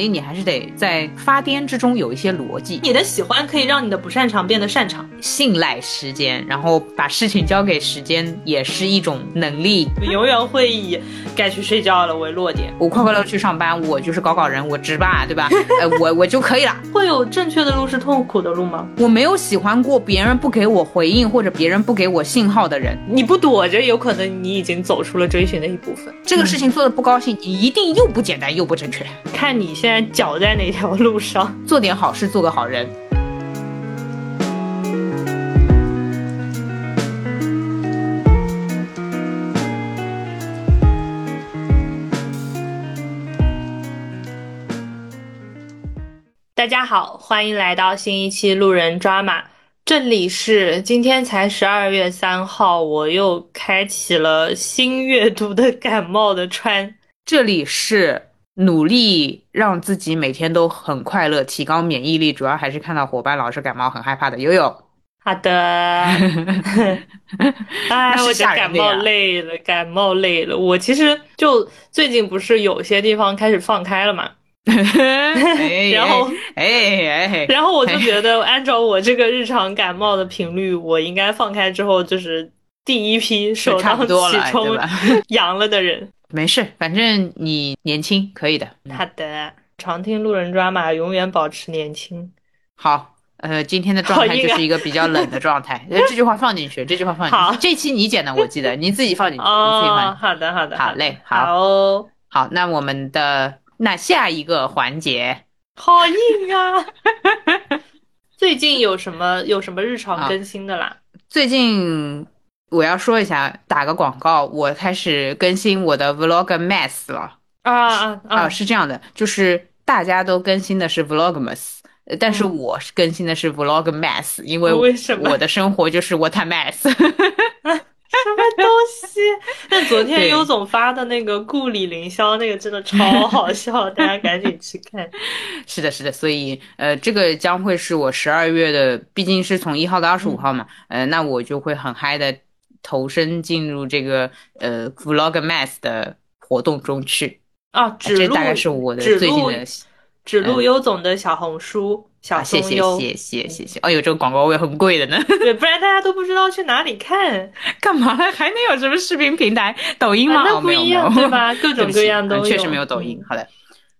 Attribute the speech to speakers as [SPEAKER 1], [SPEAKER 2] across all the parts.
[SPEAKER 1] 所以你还是得在发癫之中有一些逻辑。
[SPEAKER 2] 你的喜欢可以让你的不擅长变得擅长，
[SPEAKER 1] 信赖时间，然后把事情交给时间，也是一种能力。
[SPEAKER 2] 永远会以该去睡觉了为落点。
[SPEAKER 1] 我快快乐去上班，我就是搞搞人，我值吧，对吧？呃，我我就可以了。
[SPEAKER 2] 会有正确的路是痛苦的路吗？
[SPEAKER 1] 我没有喜欢过别人不给我回应或者别人不给我信号的人。
[SPEAKER 2] 你不躲着，有可能你已经走出了追寻的一部分。
[SPEAKER 1] 这个事情做的不高兴，你一定又不简单又不正确。
[SPEAKER 2] 看你现在脚在哪条路上，
[SPEAKER 1] 做点好事，做个好人。
[SPEAKER 2] 大家好，欢迎来到新一期路人抓马。这里是今天才十二月三号，我又开启了新阅读的感冒的川。
[SPEAKER 1] 这里是努力让自己每天都很快乐，提高免疫力，主要还是看到伙伴老是感冒很害怕的悠悠。
[SPEAKER 2] 好的，哎，我就感冒累了，感冒累了。我其实就最近不是有些地方开始放开了嘛。然后，
[SPEAKER 1] 哎哎，
[SPEAKER 2] 然后我就觉得，按照我这个日常感冒的频率，我应该放开之后就是第一批首当其冲阳了的人。
[SPEAKER 1] 没事，反正你年轻，可以的。
[SPEAKER 2] 好的，常听路人抓马，永远保持年轻。
[SPEAKER 1] 好，呃，今天的状态就是一个比较冷的状态。这句话放进去，这句话放进去。这期你剪的，我记得你自己放进去。哦，
[SPEAKER 2] 好的，好的，
[SPEAKER 1] 好嘞，
[SPEAKER 2] 好，
[SPEAKER 1] 好，那我们的。那下一个环节，
[SPEAKER 2] 好硬啊！最近有什么有什么日常更新的啦？
[SPEAKER 1] 最近我要说一下，打个广告，我开始更新我的 Vlogmas 了。
[SPEAKER 2] 啊啊啊！
[SPEAKER 1] 是这样的，就是大家都更新的是 Vlogmas，但是我是更新的是 Vlogmas，因为
[SPEAKER 2] 为什么
[SPEAKER 1] 我的生活就是 What a mess。
[SPEAKER 2] 什么东西？但昨天优总发的那个故里凌霄那个真的超好笑，大家赶紧去看。
[SPEAKER 1] 是的，是的，所以呃，这个将会是我十二月的，毕竟是从一号到二十五号嘛，呃，那我就会很嗨的投身进入这个呃 Vlogmas 的活动中去
[SPEAKER 2] 啊。这
[SPEAKER 1] 大概是我的最近的。
[SPEAKER 2] 指路优总的小红书，小
[SPEAKER 1] 谢谢谢谢谢谢。哎呦，这个广告位很贵的呢。
[SPEAKER 2] 对，不然大家都不知道去哪里看，
[SPEAKER 1] 干嘛呢？还能有什么视频平台？抖音吗？
[SPEAKER 2] 那不一样对吧？各种各样都有。
[SPEAKER 1] 确实没有抖音。好的，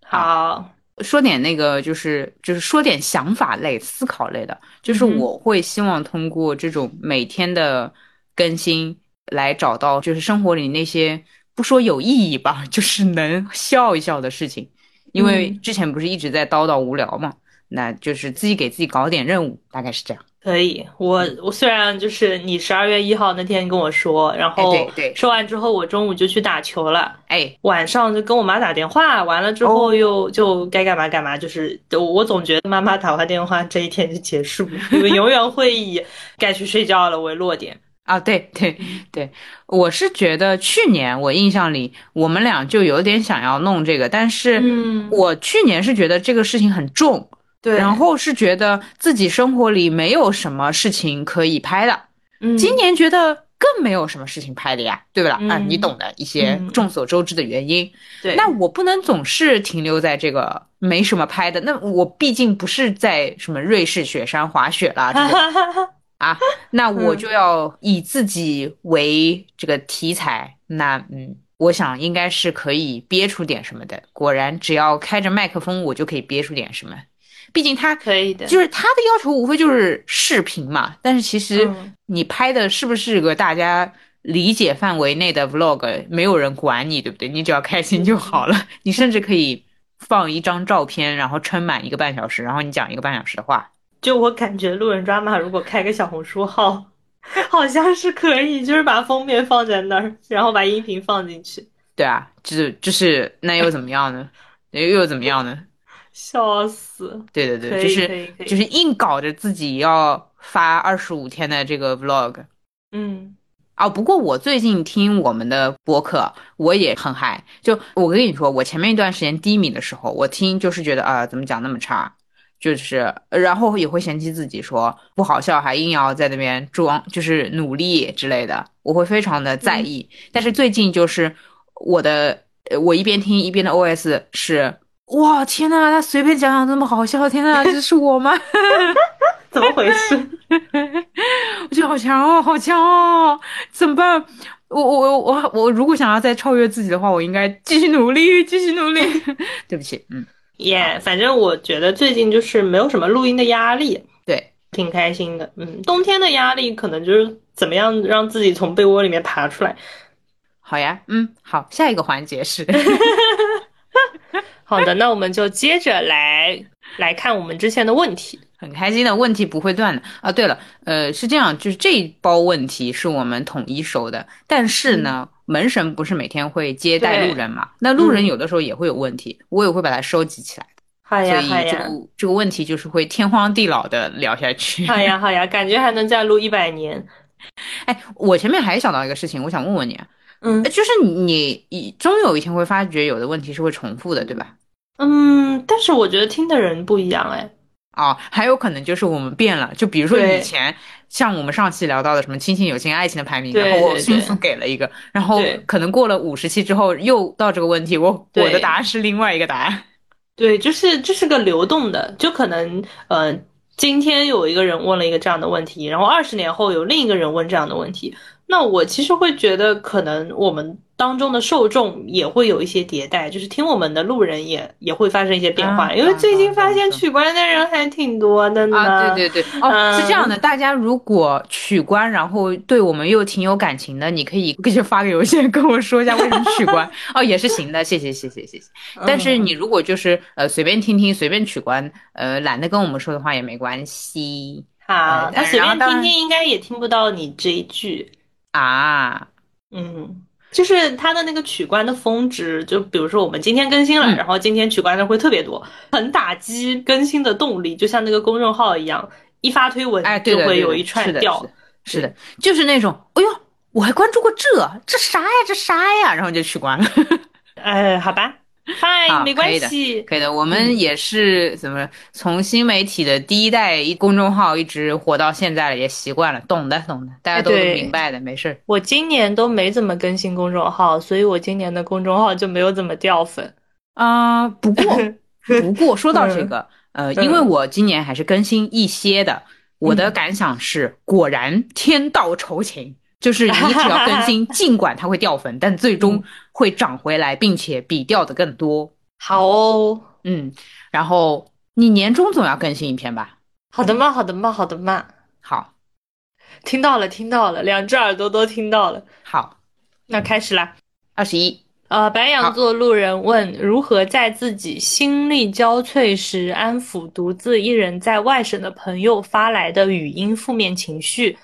[SPEAKER 2] 好，
[SPEAKER 1] 说点那个，就是就是说点想法类、思考类的。就是我会希望通过这种每天的更新，来找到就是生活里那些不说有意义吧，就是能笑一笑的事情。因为之前不是一直在叨叨无聊嘛，那就是自己给自己搞点任务，大概是这样。
[SPEAKER 2] 可以，我我虽然就是你十二月一号那天跟我说，然后
[SPEAKER 1] 对对，
[SPEAKER 2] 说完之后我中午就去打球了，
[SPEAKER 1] 哎，
[SPEAKER 2] 晚上就跟我妈打电话，完了之后又就该干嘛干嘛，就是我总觉得妈妈打完电话这一天就结束，因为永远会以该去睡觉了为落点。
[SPEAKER 1] 啊，对对对，我是觉得去年我印象里我们俩就有点想要弄这个，但是我去年是觉得这个事情很重，
[SPEAKER 2] 对，
[SPEAKER 1] 然后是觉得自己生活里没有什么事情可以拍的，
[SPEAKER 2] 嗯，
[SPEAKER 1] 今年觉得更没有什么事情拍的呀，对不啦？啊，你懂的一些众所周知的原因，
[SPEAKER 2] 对，
[SPEAKER 1] 那我不能总是停留在这个没什么拍的，那我毕竟不是在什么瑞士雪山滑雪啦，这个。啊，那我就要以自己为这个题材，那嗯，我想应该是可以憋出点什么的。果然，只要开着麦克风，我就可以憋出点什么。毕竟他
[SPEAKER 2] 可以的，
[SPEAKER 1] 就是他的要求无非就是视频嘛。但是其实你拍的是不是个大家理解范围内的 vlog，没有人管你，对不对？你只要开心就好了。你甚至可以放一张照片，然后撑满一个半小时，然后你讲一个半小时的话。
[SPEAKER 2] 就我感觉，路人抓马如果开个小红书号，好像是可以，就是把封面放在那儿，然后把音频放进去。
[SPEAKER 1] 对啊，就是就是，那又怎么样呢？又 又怎么样呢？
[SPEAKER 2] 笑死！
[SPEAKER 1] 对对对，就是就是硬搞着自己要发二十五天的这个 vlog。
[SPEAKER 2] 嗯，
[SPEAKER 1] 啊，不过我最近听我们的播客，我也很嗨。就我跟你说，我前面一段时间低迷的时候，我听就是觉得啊，怎么讲那么差。就是，然后也会嫌弃自己说不好笑，还硬要在那边装，就是努力之类的，我会非常的在意。但是最近就是我的，我一边听一边的 OS 是，哇，天呐，他随便讲讲这么好笑，天呐，这是我吗？
[SPEAKER 2] 怎么回事？
[SPEAKER 1] 我觉得好强哦，好强哦，怎么办？我我我我如果想要再超越自己的话，我应该继续努力，继续努力。对不起，嗯，
[SPEAKER 2] 耶，反正我觉得最近就是没有什么录音的压力，
[SPEAKER 1] 对，
[SPEAKER 2] 挺开心的。嗯，冬天的压力可能就是怎么样让自己从被窝里面爬出来。
[SPEAKER 1] 好呀，嗯，好，下一个环节是。
[SPEAKER 2] 好的，那我们就接着来来看我们之前的问题。
[SPEAKER 1] 很开心的问题不会断的啊！对了，呃，是这样，就是这一包问题是我们统一收的，但是呢，门神不是每天会接待路人嘛？那路人有的时候也会有问题，我也会把它收集起来。
[SPEAKER 2] 好呀，
[SPEAKER 1] 好呀。这个问题就是会天荒地老的聊下去。
[SPEAKER 2] 好呀，好呀，感觉还能再录一百年。
[SPEAKER 1] 哎，我前面还想到一个事情，我想问问你，
[SPEAKER 2] 嗯，
[SPEAKER 1] 就是你，你终有一天会发觉有的问题是会重复的，对吧？
[SPEAKER 2] 嗯，但是我觉得听的人不一样，哎。
[SPEAKER 1] 哦，还有可能就是我们变了，就比如说以前像我们上期聊到的什么亲情、友情、爱情的排名，然后我迅速给了一个，然后可能过了五十期之后又到这个问题，我我的答案是另外一个答案。
[SPEAKER 2] 对，就是这是个流动的，就可能呃，今天有一个人问了一个这样的问题，然后二十年后有另一个人问这样的问题，那我其实会觉得可能我们。当中的受众也会有一些迭代，就是听我们的路人也也会发生一些变化，因为最近发现取关的人还挺多的呢。
[SPEAKER 1] 啊，对对对，哦，是这样的，大家如果取关，然后对我们又挺有感情的，你可以就发个邮件跟我说一下为什么取关，哦，也是行的，谢谢谢谢谢谢。但是你如果就是呃随便听听随便取关，呃懒得跟我们说的话也没关系。
[SPEAKER 2] 好，那随便听听应该也听不到你这一句
[SPEAKER 1] 啊，
[SPEAKER 2] 嗯。就是它的那个取关的峰值，就比如说我们今天更新了，然后今天取关的会特别多，很打击更新的动力，就像那个公众号一样，一发推文就会有一串掉。
[SPEAKER 1] 是的，就是那种，哎呦，我还关注过这，这啥呀，这啥呀，然后就取关了。
[SPEAKER 2] 哎，好吧。嗨，没关系，
[SPEAKER 1] 可以的。我们也是怎么从新媒体的第一代一公众号一直活到现在了，也习惯了，懂的，懂的，大家都明白的，没事。
[SPEAKER 2] 我今年都没怎么更新公众号，所以我今年的公众号就没有怎么掉粉
[SPEAKER 1] 啊。不过，不过说到这个，呃，因为我今年还是更新一些的，我的感想是，果然天道酬勤。就是你只要更新，尽管它会掉粉，但最终会涨回来，并且比掉的更多。
[SPEAKER 2] 好哦，
[SPEAKER 1] 嗯，然后你年终总要更新一篇吧？
[SPEAKER 2] 好的嘛，好的嘛，好的嘛。
[SPEAKER 1] 好，
[SPEAKER 2] 听到了，听到了，两只耳朵都听到了。
[SPEAKER 1] 好，
[SPEAKER 2] 那开始啦。
[SPEAKER 1] 二十一，
[SPEAKER 2] 呃，白羊座路人问：如何在自己心力交瘁时安抚独自一人在外省的朋友发来的语音负面情绪？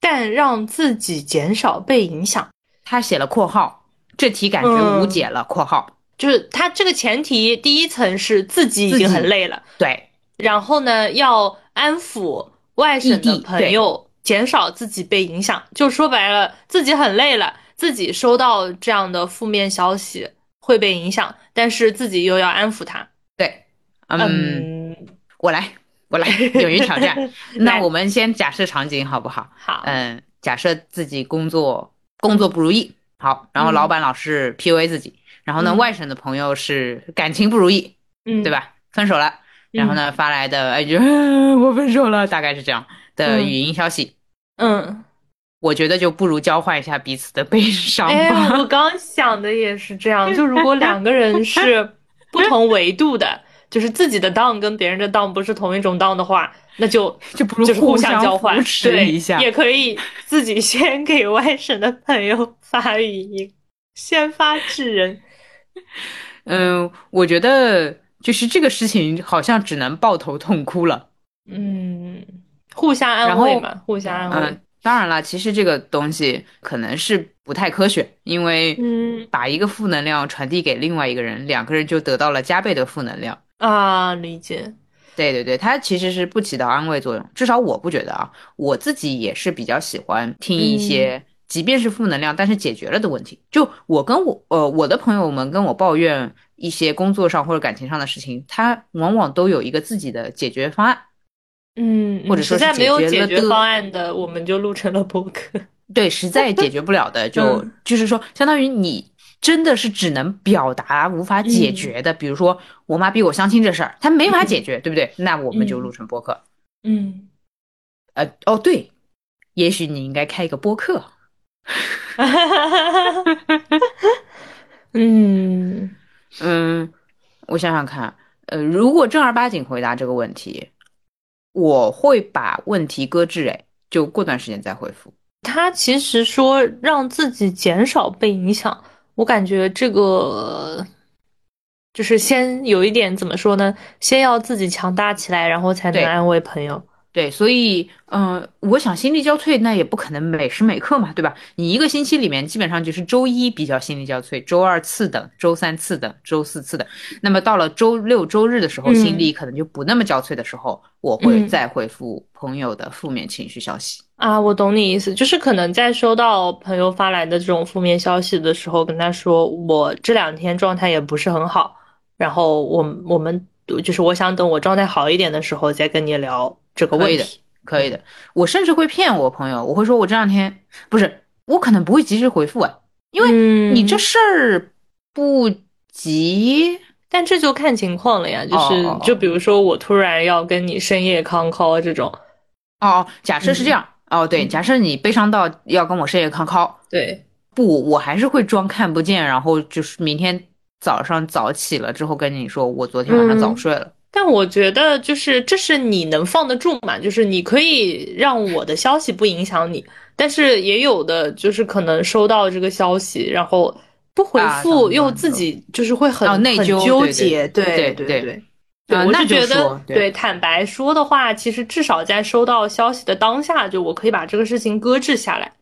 [SPEAKER 2] 但让自己减少被影响，
[SPEAKER 1] 他写了括号，这题感觉无解了。括号
[SPEAKER 2] 就是他这个前提，第一层是自己已经很累了，
[SPEAKER 1] 对。
[SPEAKER 2] 然后呢，要安抚外省的朋友，减少自己被影响。就说白了，自己很累了，自己收到这样的负面消息会被影响，但是自己又要安抚他。
[SPEAKER 1] 对，嗯，我来。我来，勇于挑战。那我们先假设场景好不好？
[SPEAKER 2] 好。
[SPEAKER 1] 嗯，假设自己工作工作不如意，好，然后老板老是 PUA 自己，然后呢，外省的朋友是感情不如意，
[SPEAKER 2] 嗯，
[SPEAKER 1] 对吧？分手了，然后呢发来的哎就 我分手了，大概是这样的语音消息。
[SPEAKER 2] 嗯，
[SPEAKER 1] 我觉得就不如交换一下彼此的悲伤吧。
[SPEAKER 2] 哎，我刚想的也是这样，就如果两个人是不同维度的。就是自己的 down 跟别人的 down 不是同一种 down 的话，那就
[SPEAKER 1] 就不如
[SPEAKER 2] 就是互
[SPEAKER 1] 相
[SPEAKER 2] 交换，对
[SPEAKER 1] 一下，
[SPEAKER 2] 也可以自己先给外省的朋友发语音，先发制人。
[SPEAKER 1] 嗯，我觉得就是这个事情好像只能抱头痛哭了。
[SPEAKER 2] 嗯，互相安慰嘛，互相安慰。
[SPEAKER 1] 嗯当然了，其实这个东西可能是不太科学，因为
[SPEAKER 2] 嗯，
[SPEAKER 1] 把一个负能量传递给另外一个人，两个人就得到了加倍的负能量。
[SPEAKER 2] 啊，理解，
[SPEAKER 1] 对对对，它其实是不起到安慰作用，至少我不觉得啊。我自己也是比较喜欢听一些，即便是负能量，但是解决了的问题。就我跟我呃我的朋友们跟我抱怨一些工作上或者感情上的事情，他往往都有一个自己的解决方案。
[SPEAKER 2] 嗯，
[SPEAKER 1] 或者说
[SPEAKER 2] 实在没有解决方案的，我们就录成了播客。
[SPEAKER 1] 对，实在解决不了的，就就是说，相当于你。真的是只能表达无法解决的，比如说我妈逼我相亲这事儿，她没法解决，对不对？那我们就录成播客。
[SPEAKER 2] 嗯，
[SPEAKER 1] 呃，哦对，也许你应该开一个播客。
[SPEAKER 2] 嗯
[SPEAKER 1] 嗯，我想想看，呃，如果正儿八经回答这个问题，我会把问题搁置，哎，就过段时间再回复。
[SPEAKER 2] 他其实说让自己减少被影响，我感觉这个就是先有一点怎么说呢？先要自己强大起来，然后才能安慰朋友。
[SPEAKER 1] 对，所以，嗯，我想心力交瘁，那也不可能每时每刻嘛，对吧？你一个星期里面，基本上就是周一比较心力交瘁，周二次等，周三次等，周四次等。那么到了周六周日的时候，心力可能就不那么交瘁的时候，我会再回复朋友的负面情绪消息。
[SPEAKER 2] 啊，我懂你意思，就是可能在收到朋友发来的这种负面消息的时候，跟他说我这两天状态也不是很好，然后我我们就是我想等我状态好一点的时候再跟你聊。这个
[SPEAKER 1] 可以的，可以的。我甚至会骗我朋友，我会说我这两天不是，我可能不会及时回复啊，因为你这事儿不急。
[SPEAKER 2] 但这就看情况了呀，就是就比如说我突然要跟你深夜康 call 这种。
[SPEAKER 1] 哦，假设是这样，哦，对，假设你悲伤到要跟我深夜康 call，
[SPEAKER 2] 对，
[SPEAKER 1] 不，我还是会装看不见，然后就是明天早上早起了之后跟你说，我昨天晚上早睡了。
[SPEAKER 2] 但我觉得，就是这是你能放得住嘛？就是你可以让我的消息不影响你，但是也有的就是可能收到这个消息，然后不回复，又自己就是会很
[SPEAKER 1] 内疚、
[SPEAKER 2] 纠结。对
[SPEAKER 1] 对
[SPEAKER 2] 对对，我是觉得，对坦白说的话，其实至少在收到消息的当下，就我可以把这个事情搁置下来。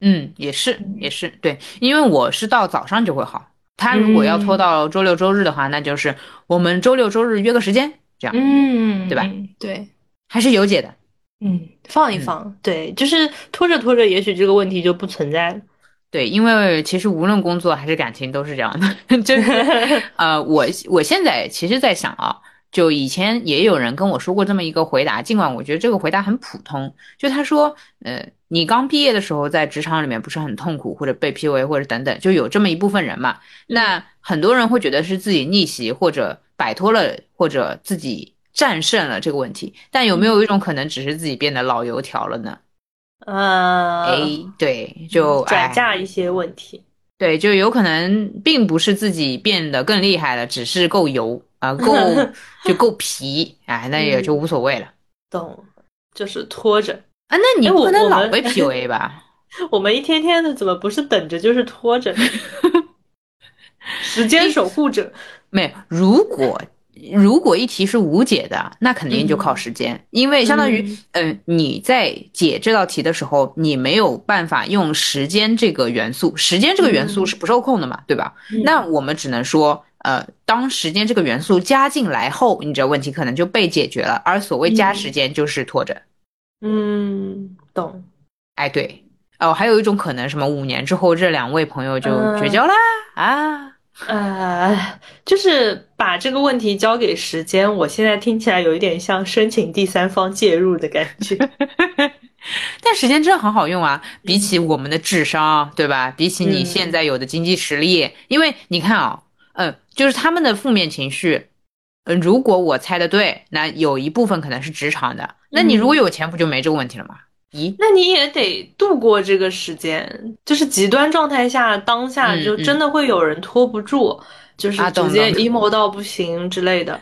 [SPEAKER 1] 嗯，也是也是对，因为我是到早上就会好。他如果要拖到周六周日的话，那就是我们周六周日约个时间，这样，
[SPEAKER 2] 嗯，
[SPEAKER 1] 对吧？
[SPEAKER 2] 对，
[SPEAKER 1] 还是有解的。
[SPEAKER 2] 嗯，放一放，对，就是拖着拖着，也许这个问题就不存在了。
[SPEAKER 1] 对，因为其实无论工作还是感情都是这样的，就是 呃，我我现在其实在想啊。就以前也有人跟我说过这么一个回答，尽管我觉得这个回答很普通。就他说，呃，你刚毕业的时候在职场里面不是很痛苦，或者被 PUA 或者等等，就有这么一部分人嘛。那很多人会觉得是自己逆袭，或者摆脱了，或者自己战胜了这个问题。但有没有一种可能，只是自己变得老油条了呢？
[SPEAKER 2] 呃，
[SPEAKER 1] 哎，对，就
[SPEAKER 2] 转嫁一些问题。
[SPEAKER 1] 对，就有可能并不是自己变得更厉害了，只是够油。啊，够 就够皮，哎，那也就无所谓了。
[SPEAKER 2] 懂，就是拖着
[SPEAKER 1] 啊。那你不能老被 PUA 吧？
[SPEAKER 2] 我们一天天的怎么不是等着就是拖着？时间守护者
[SPEAKER 1] 没有。如果如果一题是无解的，那肯定就靠时间，因为相当于，嗯，你在解这道题的时候，你没有办法用时间这个元素，时间这个元素是不受控的嘛，对吧？那我们只能说。呃，当时间这个元素加进来后，你这问题可能就被解决了。而所谓加时间，就是拖着。
[SPEAKER 2] 嗯，懂。
[SPEAKER 1] 哎，对。哦，还有一种可能，什么五年之后这两位朋友就绝交啦？啊，
[SPEAKER 2] 呃，就是把这个问题交给时间。我现在听起来有一点像申请第三方介入的感觉。
[SPEAKER 1] 但时间真的很好用啊，比起我们的智商，对吧？比起你现在有的经济实力，因为你看啊。嗯，就是他们的负面情绪，嗯，如果我猜的对，那有一部分可能是职场的。那你如果有钱，不就没这个问题了吗？咦，
[SPEAKER 2] 那你也得度过这个时间，就是极端状态下，当下就真的会有人拖不住，就是直接 emo 到不行之类的。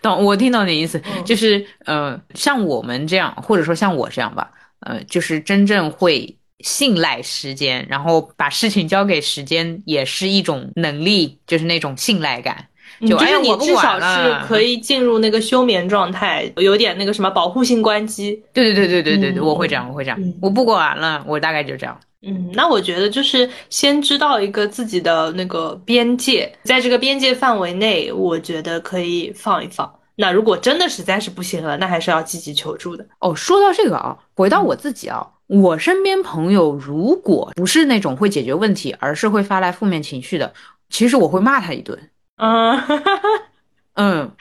[SPEAKER 1] 懂，我听懂你意思，就是呃，像我们这样，或者说像我这样吧，呃，就是真正会。信赖时间，然后把事情交给时间，也是一种能力，就是那种信赖感。就
[SPEAKER 2] 是你至少是可以进入那个休眠状态，有点那个什么保护性关机。
[SPEAKER 1] 对对对对对对对，我会这样，我会这样。我不管了，我大概就这样。
[SPEAKER 2] 嗯，那我觉得就是先知道一个自己的那个边界，在这个边界范围内，我觉得可以放一放。那如果真的实在是不行了，那还是要积极求助的。
[SPEAKER 1] 哦，说到这个啊，回到我自己啊。我身边朋友如果不是那种会解决问题，而是会发来负面情绪的，其实我会骂他一顿。
[SPEAKER 2] 嗯。
[SPEAKER 1] 嗯。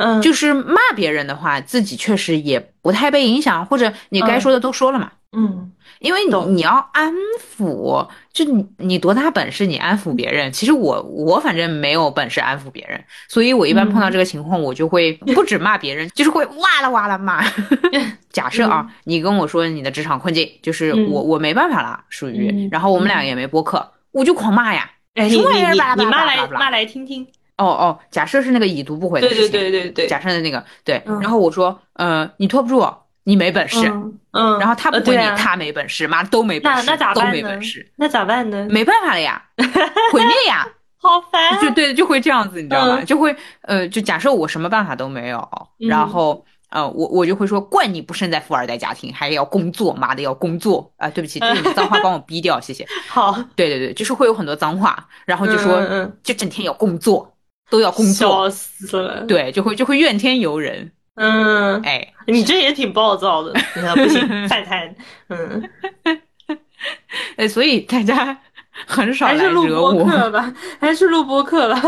[SPEAKER 1] 嗯，就是骂别人的话，自己确实也不太被影响，或者你该说的都说了嘛。
[SPEAKER 2] 嗯，
[SPEAKER 1] 因为你
[SPEAKER 2] 懂。
[SPEAKER 1] 你要安抚，就你你多大本事你安抚别人？其实我我反正没有本事安抚别人，所以我一般碰到这个情况，我就会 不止骂别人，就是会哇啦哇啦骂。假设啊，你跟我说你的职场困境，就是
[SPEAKER 2] 嗯。
[SPEAKER 1] 我我没办法了，属于
[SPEAKER 2] 嗯，
[SPEAKER 1] 然后我们俩也没播客，我就狂骂呀。
[SPEAKER 2] 哎，你你你你骂
[SPEAKER 1] 拉巴拉巴拉
[SPEAKER 2] 来妈来听听。
[SPEAKER 1] 哦哦，假设是那个已读不回的
[SPEAKER 2] 对对
[SPEAKER 1] 事情，
[SPEAKER 2] 对对对，
[SPEAKER 1] 假设的那个对，
[SPEAKER 2] 嗯
[SPEAKER 1] 然后我说，呃，你拖不住，你没本事，
[SPEAKER 2] 嗯嗯，
[SPEAKER 1] 然后他不回你，他没本事，妈都没本事，
[SPEAKER 2] 那那咋
[SPEAKER 1] 都
[SPEAKER 2] 办呢
[SPEAKER 1] 没本事，？
[SPEAKER 2] 那咋办呢？
[SPEAKER 1] 没办法了呀，毁灭呀，
[SPEAKER 2] 好烦啊。
[SPEAKER 1] 就对，就会这样子，你知道吗？
[SPEAKER 2] 嗯
[SPEAKER 1] 就会呃，就假设我什么办法都没有，
[SPEAKER 2] 嗯
[SPEAKER 1] 然后呃，我我就会说，怪你不生在富二代家庭，还要工作，妈的要工作啊！对不起，这里的脏话帮我逼掉，谢谢。
[SPEAKER 2] 好，
[SPEAKER 1] 对对对，就是会有很多脏话，然后就说
[SPEAKER 2] 嗯嗯
[SPEAKER 1] 就整天要工作，都要工作，
[SPEAKER 2] 笑死了。，
[SPEAKER 1] 对，就会就会怨天尤人，
[SPEAKER 2] 嗯，
[SPEAKER 1] 哎，
[SPEAKER 2] 你这也挺暴躁的。那不行，饭摊。嗯，
[SPEAKER 1] 哎，所以大家很少来
[SPEAKER 2] 录
[SPEAKER 1] 惹我。
[SPEAKER 2] 播客吧，还是录播客吧。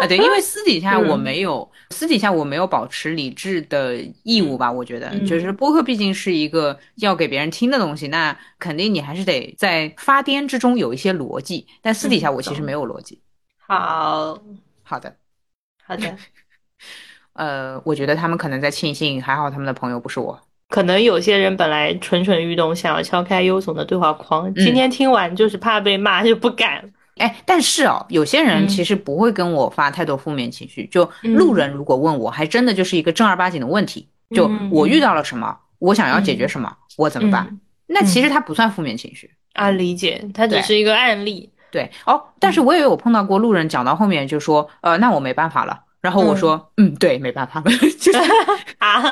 [SPEAKER 1] 啊，对，因为私底下我
[SPEAKER 2] 嗯
[SPEAKER 1] 没有，私底下我没有保持理智的义务吧。我觉得，
[SPEAKER 2] 嗯
[SPEAKER 1] 就是播客毕竟是一个要给别人听的东西，那肯定你还是得在发癫之中有一些逻辑。但私底下我其实没有逻辑。
[SPEAKER 2] 好
[SPEAKER 1] 好的，
[SPEAKER 2] 好的，
[SPEAKER 1] 呃，我觉得他们可能在庆幸，还好他们的朋友不是我。
[SPEAKER 2] 可能有些人本来蠢蠢欲动，想要敲开优总的对话框，今天听完就是怕被骂，就不敢。
[SPEAKER 1] 哎，但是哦，有些人
[SPEAKER 2] 嗯
[SPEAKER 1] 其实不会跟我发太多负面情绪。就路人如果问我，还真的就是一个正儿八经的问题，就
[SPEAKER 2] 嗯
[SPEAKER 1] 我遇到了什么，我想要解决什么，我怎么办？
[SPEAKER 2] 嗯
[SPEAKER 1] 那其实它不算负面情绪。
[SPEAKER 2] 啊，理解，它只是一个案例。
[SPEAKER 1] 对哦，但是我也我碰到过路人讲到后面就说，呃，那我没办法了。然后我说，嗯对，没办法了，就是
[SPEAKER 2] 啊，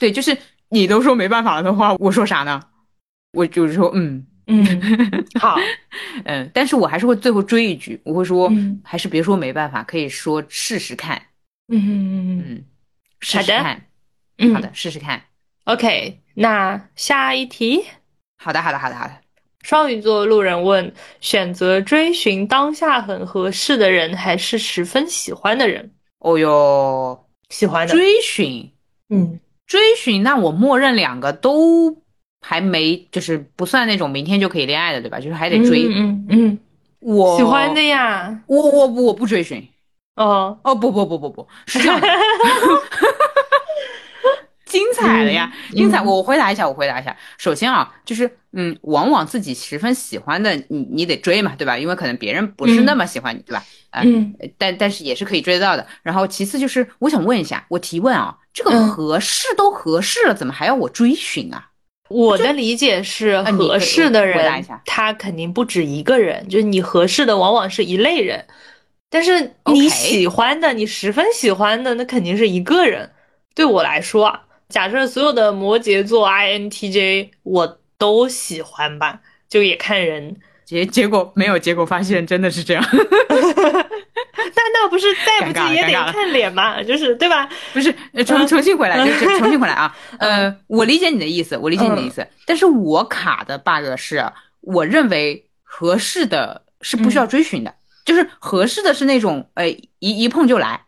[SPEAKER 1] 对，就是你都说没办法了的话，我说啥呢？我就是说，嗯。
[SPEAKER 2] 嗯，好，
[SPEAKER 1] 嗯，但是我还是会最后追一句，我会说，
[SPEAKER 2] 嗯。
[SPEAKER 1] 还是别说没办法，可以说试试看，
[SPEAKER 2] 嗯
[SPEAKER 1] 嗯，试试
[SPEAKER 2] 好的。
[SPEAKER 1] 看，
[SPEAKER 2] 嗯，
[SPEAKER 1] 好的，试试看
[SPEAKER 2] ，，OK，那下一题。
[SPEAKER 1] 好的，好的，好的，好的。
[SPEAKER 2] 双鱼座路人问：选择追寻当下很合适的人，还是十分喜欢的人？
[SPEAKER 1] 哦哟，
[SPEAKER 2] 喜欢的，
[SPEAKER 1] 追寻，
[SPEAKER 2] 嗯
[SPEAKER 1] 追寻，那我默认两个都还没，就是不算那种明天就可以恋爱的，对吧？就是还得追。
[SPEAKER 2] 嗯嗯
[SPEAKER 1] 我
[SPEAKER 2] 嗯，喜欢的，呀。
[SPEAKER 1] 我我我不追寻。
[SPEAKER 2] 哦，
[SPEAKER 1] 哦不不不不不是这样的，精彩的呀，
[SPEAKER 2] 嗯
[SPEAKER 1] 精彩！
[SPEAKER 2] 嗯
[SPEAKER 1] 我回答一下，我回答一下。首先啊，就是嗯，往往自己十分喜欢的，你你得追嘛，对吧？因为可能别人不是那么喜欢你，对吧？啊、
[SPEAKER 2] 嗯
[SPEAKER 1] 但但是也是可以追得到的。然后其次就是，我想问一下，我提问啊，这个
[SPEAKER 2] 嗯
[SPEAKER 1] 合适都合适了，怎么还要我追寻啊？
[SPEAKER 2] 我的理解是，合适的人
[SPEAKER 1] 下
[SPEAKER 2] 他肯定不止一个人，就是你合适的往往是一类人，但是你喜欢的，你十分喜欢的，那肯定是一个人。对我来说啊，假设所有的摩羯座 INTJ 我都喜欢吧，就也看人。
[SPEAKER 1] 结结果没有，结果发现真的是这样，
[SPEAKER 2] 那那不是再不济也得看脸嘛，就是对吧？
[SPEAKER 1] 不是呃重重新回来，就是重新回来啊。呃，我理解你的意思，我理解你的意思，但是我卡的 bug 是，我认为合适的是不需要追寻的，就是合适的是那种呃一一碰就来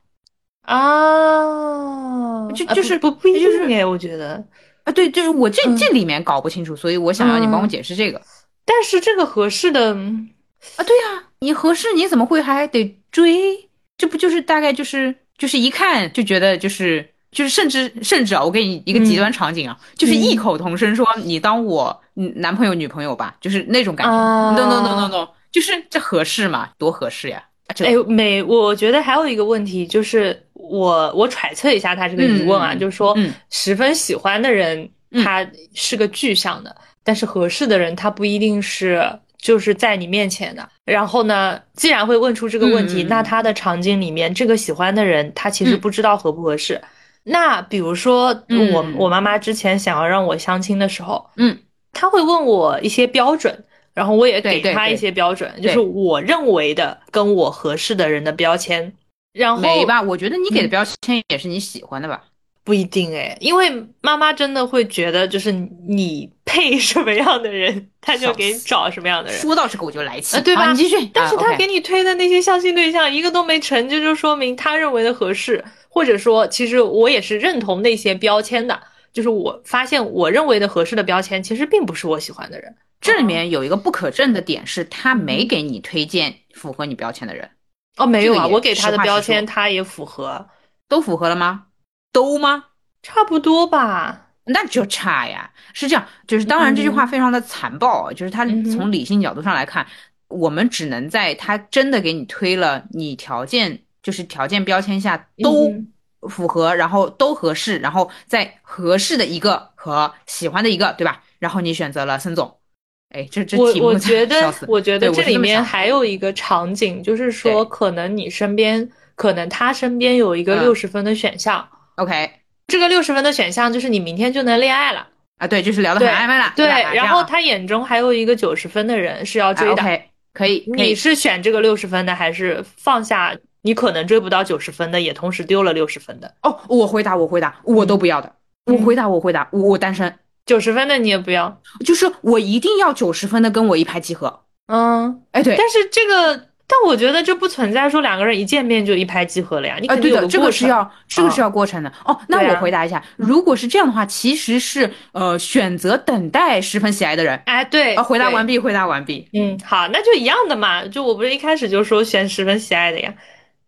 [SPEAKER 2] 啊，啊
[SPEAKER 1] 就就是
[SPEAKER 2] 不不不一
[SPEAKER 1] 就是
[SPEAKER 2] 定哎，我觉得。
[SPEAKER 1] 啊。对，就是我这
[SPEAKER 2] 嗯
[SPEAKER 1] 这里面搞不清楚，所以我想要你帮我
[SPEAKER 2] 嗯
[SPEAKER 1] 解释这个
[SPEAKER 2] 但是这个合适的，
[SPEAKER 1] 啊。对呀，你合适你怎么会还得追？这不就是大概就是就是一看就觉得就是。就是甚至甚至啊，我给你一个极端场景啊，就是异口同声说你当我嗯男朋友女朋友吧，就是那种感觉。
[SPEAKER 2] 啊
[SPEAKER 1] no no no no no，就是这合适吗？多合适呀！
[SPEAKER 2] 哎，没，我觉得还有一个问题就是我我揣测一下他这个疑问啊，
[SPEAKER 1] 嗯
[SPEAKER 2] 就是说
[SPEAKER 1] 嗯。
[SPEAKER 2] 十分喜欢的人
[SPEAKER 1] 嗯。
[SPEAKER 2] 他是个具象的，但是合适的人他不一定是就是在你面前的。然后呢，既然会问出这个问题，那他的场景里面这个喜欢的人他其实
[SPEAKER 1] 嗯。
[SPEAKER 2] 不知道合不合适。那比如说
[SPEAKER 1] 嗯。
[SPEAKER 2] 我我妈妈之前想要让我相亲的时候，
[SPEAKER 1] 嗯。
[SPEAKER 2] 他会问我一些标准，然后我也给他一些标准，就
[SPEAKER 1] 对
[SPEAKER 2] 是我认为的跟我合适的人的标签。然后
[SPEAKER 1] 没吧？我觉得你给的
[SPEAKER 2] 嗯
[SPEAKER 1] 标签也是你喜欢的吧？
[SPEAKER 2] 不一定哎，因为妈妈真的会觉得，就是你配什么样的人，他就给你找什么样的人。
[SPEAKER 1] 说到这个我就来气，
[SPEAKER 2] 呃对吧
[SPEAKER 1] 好你继续。
[SPEAKER 2] 但是他给你推的那些相亲对象一个都没成，这就说明他认为的合适，或者说其实我也是认同那些标签的，就是我发现我认为的合适的标签，其实并不是我喜欢的人。
[SPEAKER 1] 这里面有一个不可证的点是，他没给你推荐符合你标签的人。
[SPEAKER 2] 哦，没有啊，
[SPEAKER 1] 这个
[SPEAKER 2] 我给他的标签他也符合，
[SPEAKER 1] 都符合了吗？都吗？
[SPEAKER 2] 差不多吧。
[SPEAKER 1] 那就差呀。是这样，就是当然这句话非常的残暴，就是他从理性角度上来看，我们只能在他真的给你推了你条件，就是条件标签下都
[SPEAKER 2] 嗯
[SPEAKER 1] 符合，然后都合适，然后在合适的一个和喜欢的一个，对吧？然后你选择了孙总，哎，这这
[SPEAKER 2] 我
[SPEAKER 1] 题目
[SPEAKER 2] 我觉得我觉得这里面还有一个场景，就是说，可能你身边，可能他身边有一个
[SPEAKER 1] 嗯。
[SPEAKER 2] 六十分的选项
[SPEAKER 1] ，OK。
[SPEAKER 2] 这个六十分的选项就是你明天就能恋爱了，
[SPEAKER 1] 啊，对，就是聊得很暧昧了，
[SPEAKER 2] 对，然后他眼中还有一个九十分的人是要追
[SPEAKER 1] 啊
[SPEAKER 2] 的
[SPEAKER 1] ，OK 可以，可以。
[SPEAKER 2] 你是选这个六十分的，还是放下你可能追不到九十分的，也同时丢了六十分的？
[SPEAKER 1] 哦，我回答，我回答，我都不要的。我
[SPEAKER 2] 嗯
[SPEAKER 1] 回答，我回答，我我单身，
[SPEAKER 2] 九十分的你也不要，
[SPEAKER 1] 就是我一定要九十分的跟我一拍即合。
[SPEAKER 2] 嗯，
[SPEAKER 1] 哎，对，
[SPEAKER 2] 但是这个，但我觉得这不存在说两个人一见面就一拍即合了呀，你
[SPEAKER 1] 啊，对的，这。个是要，这个是要过程的。哦，那我回答一下，如果是这样的话，其实是呃选择等待十分喜爱的人。
[SPEAKER 2] 哎，对，
[SPEAKER 1] 啊，回答完毕，回答完毕。
[SPEAKER 2] 嗯，好，那就一样的嘛。就我不是一开始就说选十分喜爱的呀。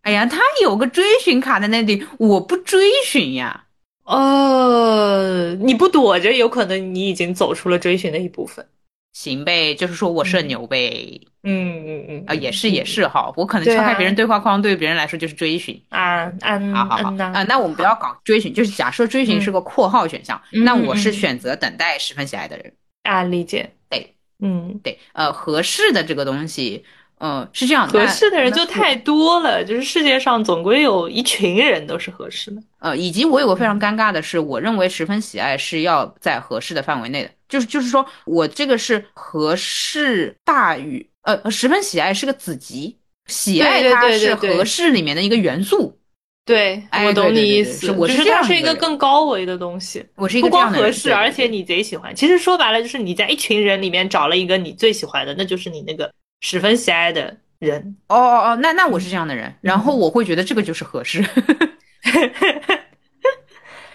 [SPEAKER 1] 哎呀，他有个追寻卡在那里，我不追寻呀。
[SPEAKER 2] 呃，你不躲着，有可能你已经走出了追寻的一部分。
[SPEAKER 1] 行呗，就是说我社
[SPEAKER 2] 嗯
[SPEAKER 1] 牛呗。
[SPEAKER 2] 嗯嗯嗯，
[SPEAKER 1] 啊，也是也是哈，我可能敲开别人对话框，对别人来说就是追寻。
[SPEAKER 2] 啊嗯
[SPEAKER 1] 好好好啊，那我们不要搞追寻，就是假设追寻是个括号选项，
[SPEAKER 2] 嗯
[SPEAKER 1] 那我是
[SPEAKER 2] 嗯
[SPEAKER 1] 选择等待十分喜爱的人。
[SPEAKER 2] 啊，理解。
[SPEAKER 1] 对，
[SPEAKER 2] 嗯，
[SPEAKER 1] 对，呃，合适的这个东西，呃，是这样的，
[SPEAKER 2] 合适的人就太多了，就是世界上总归有一群人都是合适的。
[SPEAKER 1] 呃，以及我有个非常尴尬的是，我认为十分喜爱是要在合适的范围内的，就是就是说我这个是合适大于呃十分喜爱是个子集，喜爱它是合适里面的一个元素。
[SPEAKER 2] 对，
[SPEAKER 1] 哎
[SPEAKER 2] 我懂你意思，
[SPEAKER 1] 是我
[SPEAKER 2] 就是是
[SPEAKER 1] 这样
[SPEAKER 2] 它是一个更高维的东西。
[SPEAKER 1] 我是一个这样的人，
[SPEAKER 2] 光合适，而且你贼喜欢。其实说白了，就是你在一群人里面找了一个你最喜欢的，那就是你那个十分喜爱的人。
[SPEAKER 1] 哦哦哦，那那我是这样的人，然后我会觉得这个就是合适。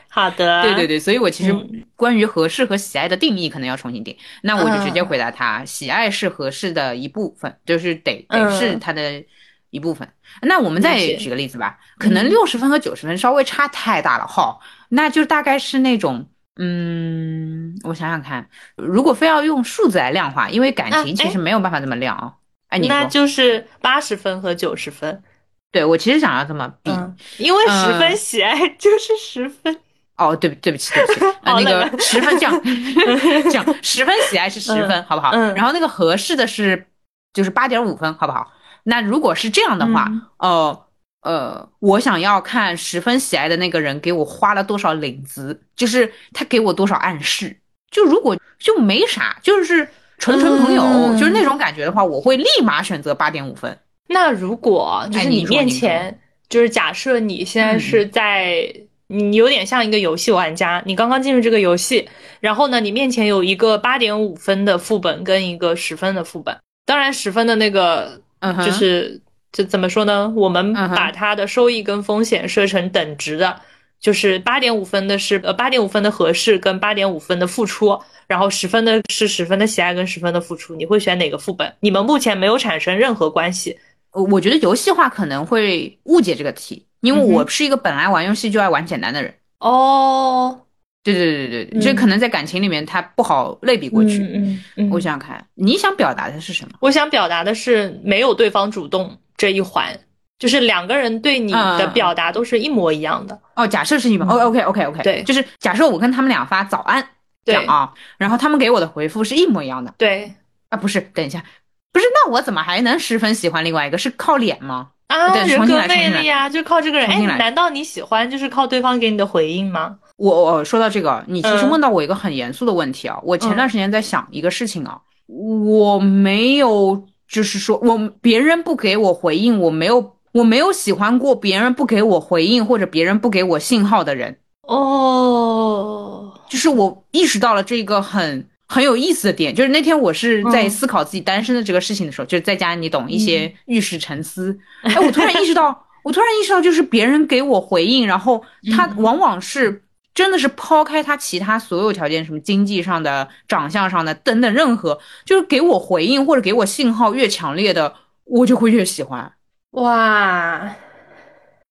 [SPEAKER 2] 好的，
[SPEAKER 1] 对对对，所以我其实
[SPEAKER 2] 嗯
[SPEAKER 1] 关于合适和喜爱的定义可能要重新定。那我就直接
[SPEAKER 2] 嗯
[SPEAKER 1] 回答他，喜爱是合适的一部分，就是得得
[SPEAKER 2] 嗯
[SPEAKER 1] 是它的一部分。那我们再举个例子吧，可能
[SPEAKER 2] 嗯
[SPEAKER 1] 六十分和九十分稍微差太大了哈，那就大概是那种。嗯，我想想看，如果非要用数字来量化，因为感
[SPEAKER 2] 啊
[SPEAKER 1] 情其
[SPEAKER 2] 哎
[SPEAKER 1] 实没有办法这么量啊。哎，你
[SPEAKER 2] 那，就是八十分和九十分。
[SPEAKER 1] 对我其实想要这么比，
[SPEAKER 2] 嗯，因为十分
[SPEAKER 1] 嗯
[SPEAKER 2] 喜爱 就是十分。
[SPEAKER 1] 哦，对不对不起对不起，啊，那个十分这样这样，十分喜爱是十分，好不好？
[SPEAKER 2] 嗯
[SPEAKER 1] 然后那个合适的是就是八点五分，好不好？那如果是这样的话，
[SPEAKER 2] 嗯
[SPEAKER 1] 呃呃，我想要看十分喜爱的那个人给我花了多少领子，就是他给我多少暗示。就如果就没啥，就是纯纯朋友，
[SPEAKER 2] 嗯
[SPEAKER 1] 就是那种感觉的话，我会立马选择八点五分。
[SPEAKER 2] 那如果就是
[SPEAKER 1] 哎你
[SPEAKER 2] 你面前，就是假设你现在是在，你有点像一个游戏玩家，你刚刚进入这个游戏，然后呢，你面前有一个八点五分的副本跟一个十分的副本，当然十分的那个
[SPEAKER 1] 嗯哼，
[SPEAKER 2] 就是这怎么说呢？我们把它的收益跟风险设成等值的，就是八点五分的是呃八点五分的合适跟八点五分的付出，然后十分的是十分的喜爱跟十分的付出，你会选哪个副本？你们目前没有产生任何关系。
[SPEAKER 1] 呃我觉得游戏化可能会误解这个题，因为我是一个本来玩游戏就爱玩简单的人。
[SPEAKER 2] 哦，
[SPEAKER 1] 对对对对对，
[SPEAKER 2] 嗯
[SPEAKER 1] 这可能在感情里面它不好类比过去。
[SPEAKER 2] 嗯嗯嗯，
[SPEAKER 1] 我想想看，你想表达的是什么？
[SPEAKER 2] 我想表达的是没有对方主动这一环，就是两个人对你的
[SPEAKER 1] 嗯
[SPEAKER 2] 表达都是一模一样的。
[SPEAKER 1] 哦，假设是你们，哦，OK OK OK，
[SPEAKER 2] 对
[SPEAKER 1] 就是假设我跟他们俩发早安，
[SPEAKER 2] 对
[SPEAKER 1] 样啊，然后他们给我的回复是一模一样的
[SPEAKER 2] 对
[SPEAKER 1] 啊，不是，等一下，不是，那我怎么还能十分喜欢另外一个？是靠脸吗？
[SPEAKER 2] 啊，
[SPEAKER 1] 对
[SPEAKER 2] 人格魅力啊，就靠这个人。哎，难道你喜欢就是靠对方给你的回应吗？
[SPEAKER 1] 我我说到这个，你其实
[SPEAKER 2] 嗯
[SPEAKER 1] 问到我一个很严肃的问题啊，我前
[SPEAKER 2] 嗯
[SPEAKER 1] 段时间在想一个事情啊，我没有，就是说我别人不给我回应，我没有。我没有喜欢过别人不给我回应或者别人不给我信号的人，
[SPEAKER 2] 哦，
[SPEAKER 1] 就是我意识到了这个很很有意思的点，就是那天我是在
[SPEAKER 2] 嗯。
[SPEAKER 1] 思考自己单身的这个事情的时候，就是在家你懂一些遇事沉思，哎，我突然意识到，我突然意识到，就是别人给我回应，然后他
[SPEAKER 2] 嗯。
[SPEAKER 1] 往往是真的是抛开他其他所有条件，什么经济上的、长相上的等等，任何就是给我回应或者给我信号越强烈的，我就会越喜欢。
[SPEAKER 2] 哇，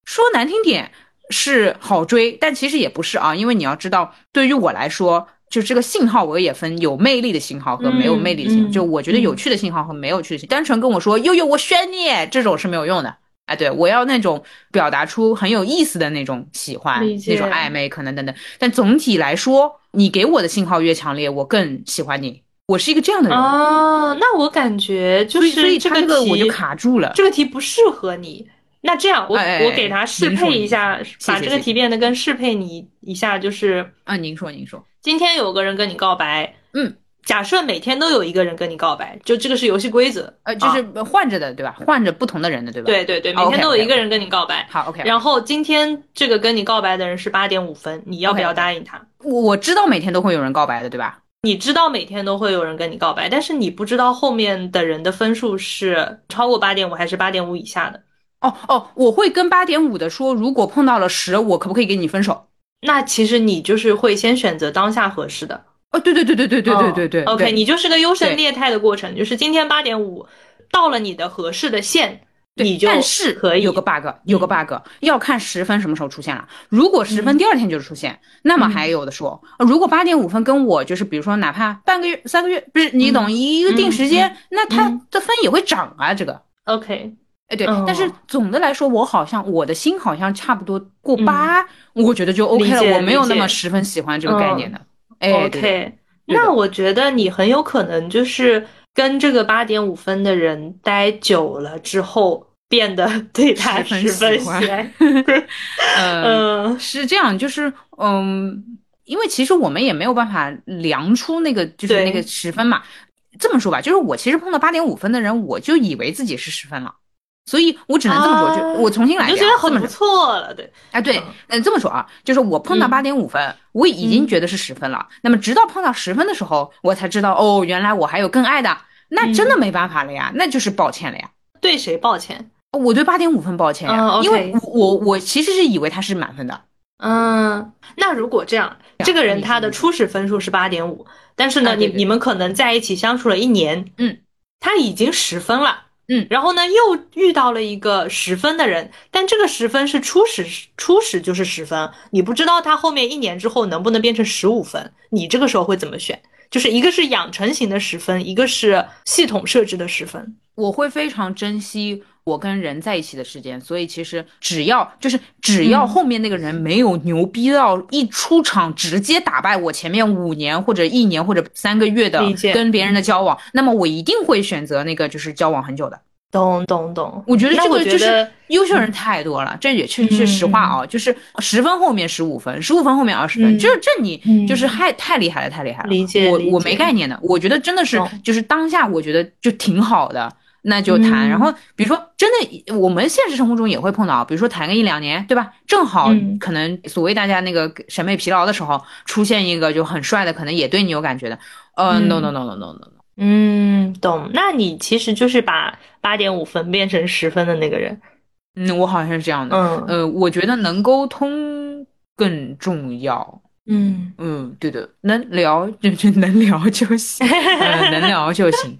[SPEAKER 1] 说难听点是好追，但其实也不是啊，因为你要知道，对于我来说，就这个信号我也分有魅力的信号和没有魅力的信号。就我觉得有趣的信号和没有趣的信号，单纯跟我说悠悠我选你这种是没有用的。哎，对我要那种表达出很有意思的那种喜欢，那种暧昧，可能等等。但总体来说，你给我的信号越强烈，我更喜欢你。我是一个这样的人，
[SPEAKER 2] 哦，那我感觉就
[SPEAKER 1] 是所以
[SPEAKER 2] 这个题
[SPEAKER 1] 这个我就卡住了。
[SPEAKER 2] 这个题不适合你。那这样，我
[SPEAKER 1] 哎哎
[SPEAKER 2] 我给他适配一下，把这个题变得更适配你一下，就是
[SPEAKER 1] 啊，您说您说，
[SPEAKER 2] 今天有个人跟你告白，
[SPEAKER 1] 嗯，
[SPEAKER 2] 假设每天都有一个人跟你告白，就这个是游戏规则，
[SPEAKER 1] 呃，就
[SPEAKER 2] 啊
[SPEAKER 1] 是换着的，对吧？换着不同的人的，对吧？，
[SPEAKER 2] 对对对，每
[SPEAKER 1] 哦
[SPEAKER 2] 天都有一个人跟你告白。
[SPEAKER 1] 好，OK。
[SPEAKER 2] 然后今天这个跟你告白的人是八点五分，你要不要答应他？
[SPEAKER 1] 我我知道每天都会有人告白的，对吧？
[SPEAKER 2] 你知道每天都会有人跟你告白，但是你不知道后面的人的分数是超过八点五还是八点五以下的。
[SPEAKER 1] 哦哦，我会跟八点五的说，如果碰到了十，我可不可以跟你分手？
[SPEAKER 2] 那其实你就是会先选择当下合适的。
[SPEAKER 1] 哦，对对对对对对对对对。
[SPEAKER 2] 哦 OK，
[SPEAKER 1] 对
[SPEAKER 2] 你就是个优胜劣汰的过程，就是今天八点五到了你的合适的线，你就
[SPEAKER 1] 但是
[SPEAKER 2] 可以
[SPEAKER 1] 有个 bug，有个 bug，要看十分什么时候出现了。如果十
[SPEAKER 2] 嗯
[SPEAKER 1] 分第二天就出现，那么还有的说。如果八点五分跟我就是，比如说哪怕半个月、三个月，不是你懂一个定时间，那它
[SPEAKER 2] 嗯
[SPEAKER 1] 的分也会涨啊。这个
[SPEAKER 2] ，OK。
[SPEAKER 1] 哎对，
[SPEAKER 2] 哦
[SPEAKER 1] 但是总的来说，我好像我的心好像差不多过八，我觉得就 OK 了，我没有那么十分喜欢这个概念的。哎
[SPEAKER 2] ，OK，
[SPEAKER 1] 对
[SPEAKER 2] 那我觉得你很有可能就是跟这个八点五分的人待久了之后，变得对他
[SPEAKER 1] 十分喜欢。嗯是这样，就是嗯，因为其实我们也没有办法量出那个就是那个十分嘛。这么说吧，就是我其实碰到八点五分的人，我就以为自己是十分了，所以我只能这么说，
[SPEAKER 2] 啊
[SPEAKER 1] 就我重新来
[SPEAKER 2] 就觉得很不。错了，对。
[SPEAKER 1] 哎，对
[SPEAKER 2] 嗯，
[SPEAKER 1] 嗯，这么说啊，就是我碰到
[SPEAKER 2] 嗯
[SPEAKER 1] 八点五分，我已经觉得是十分了。那么直到碰到十分的时候，我才知道哦，原来我还有更爱的，那真的没办法了呀，那就是抱歉了呀。
[SPEAKER 2] 对谁抱歉？
[SPEAKER 1] 我对八点五分抱歉呀，因为我我我其实是以为他是满分的。
[SPEAKER 2] 嗯，那如果这样，这个人他的初始分数是八点五，但是呢，你你们可能在一起相处了一年，
[SPEAKER 1] 嗯，
[SPEAKER 2] 他已经十分了。
[SPEAKER 1] 嗯
[SPEAKER 2] 然后呢，又遇到了一个十分的人，但这个十分是初始，初始就是十分，你不知道他后面一年之后能不能变成十五分，你这个时候会怎么选？就是一个是养成型的十分，一个是系统设置的十分。
[SPEAKER 1] 我会非常珍惜我跟人在一起的时间，所以其实只要就是只要
[SPEAKER 2] 嗯
[SPEAKER 1] 后面那个人没有牛逼到一出场直接打败我前面五年或者一年或者三个月的跟别人的交往，那么我一定会选择那个就是交往很久的。
[SPEAKER 2] 懂懂懂，
[SPEAKER 1] 我觉得这个就是优秀人太多了，这也确是实话啊，就是十分后面十五分，十五分后面二十分，
[SPEAKER 2] 嗯
[SPEAKER 1] 这这你
[SPEAKER 2] 嗯
[SPEAKER 1] 就是太太厉害了，太厉害了。
[SPEAKER 2] 理解理
[SPEAKER 1] 我我没概念的，我觉得真的是就是当下，我觉得就挺好的。那就谈，
[SPEAKER 2] 嗯
[SPEAKER 1] 然后比如说，真的，我们现实生活中也会碰到，比如说谈个一两年，对吧？正好
[SPEAKER 2] 嗯
[SPEAKER 1] 可能所谓大家那个审美疲劳的时候，出现一个就很帅的，可能也对你有感觉的。呃
[SPEAKER 2] 嗯
[SPEAKER 1] ，no no no no no no no，
[SPEAKER 2] 嗯，懂。那你其实就是把八点五分变成十分的那个人。
[SPEAKER 1] 嗯，我好像是这样的。
[SPEAKER 2] 嗯
[SPEAKER 1] 呃，我觉得能沟通更重要。
[SPEAKER 2] 嗯
[SPEAKER 1] 嗯，对的，能聊就就能聊就行，呃，能聊就行。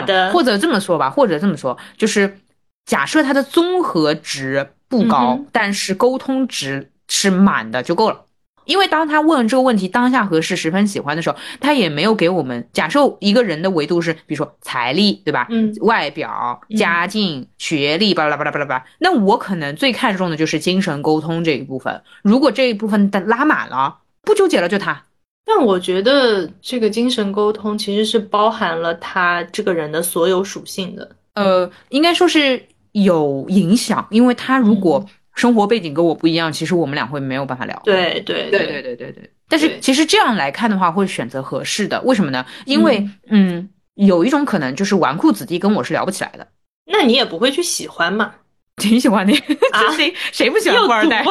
[SPEAKER 2] 好的，
[SPEAKER 1] 或者这么说吧，或者这么说，就是假设他的综合值不高，
[SPEAKER 2] 嗯
[SPEAKER 1] 但是沟通值是满的就够了。因为当他问这个问题当下合适、十分喜欢的时候，他也没有给我们假设一个人的维度是，比如说财力，对吧？
[SPEAKER 2] 嗯
[SPEAKER 1] 外表、
[SPEAKER 2] 嗯
[SPEAKER 1] 家境、学历，巴拉巴拉巴拉巴拉。那我可能最看重的就是精神沟通这一部分。如果这一部分的拉满了，不纠结了就他。
[SPEAKER 2] 但我觉得这个精神沟通其实是包含了他这个人的所有属性的。
[SPEAKER 1] 呃，应该说是有影响，因为他如果生活背景跟我不一样，其实我们俩会没有办法聊。
[SPEAKER 2] 对对
[SPEAKER 1] 对对对对对。但是其实这样来看的话，会选择合适的，为什么呢？因为嗯有一种可能就是纨绔子弟跟我是聊不起来的，
[SPEAKER 2] 那你也不会去喜欢嘛？
[SPEAKER 1] 挺喜欢的。
[SPEAKER 2] 啊
[SPEAKER 1] 谁谁不喜欢富二代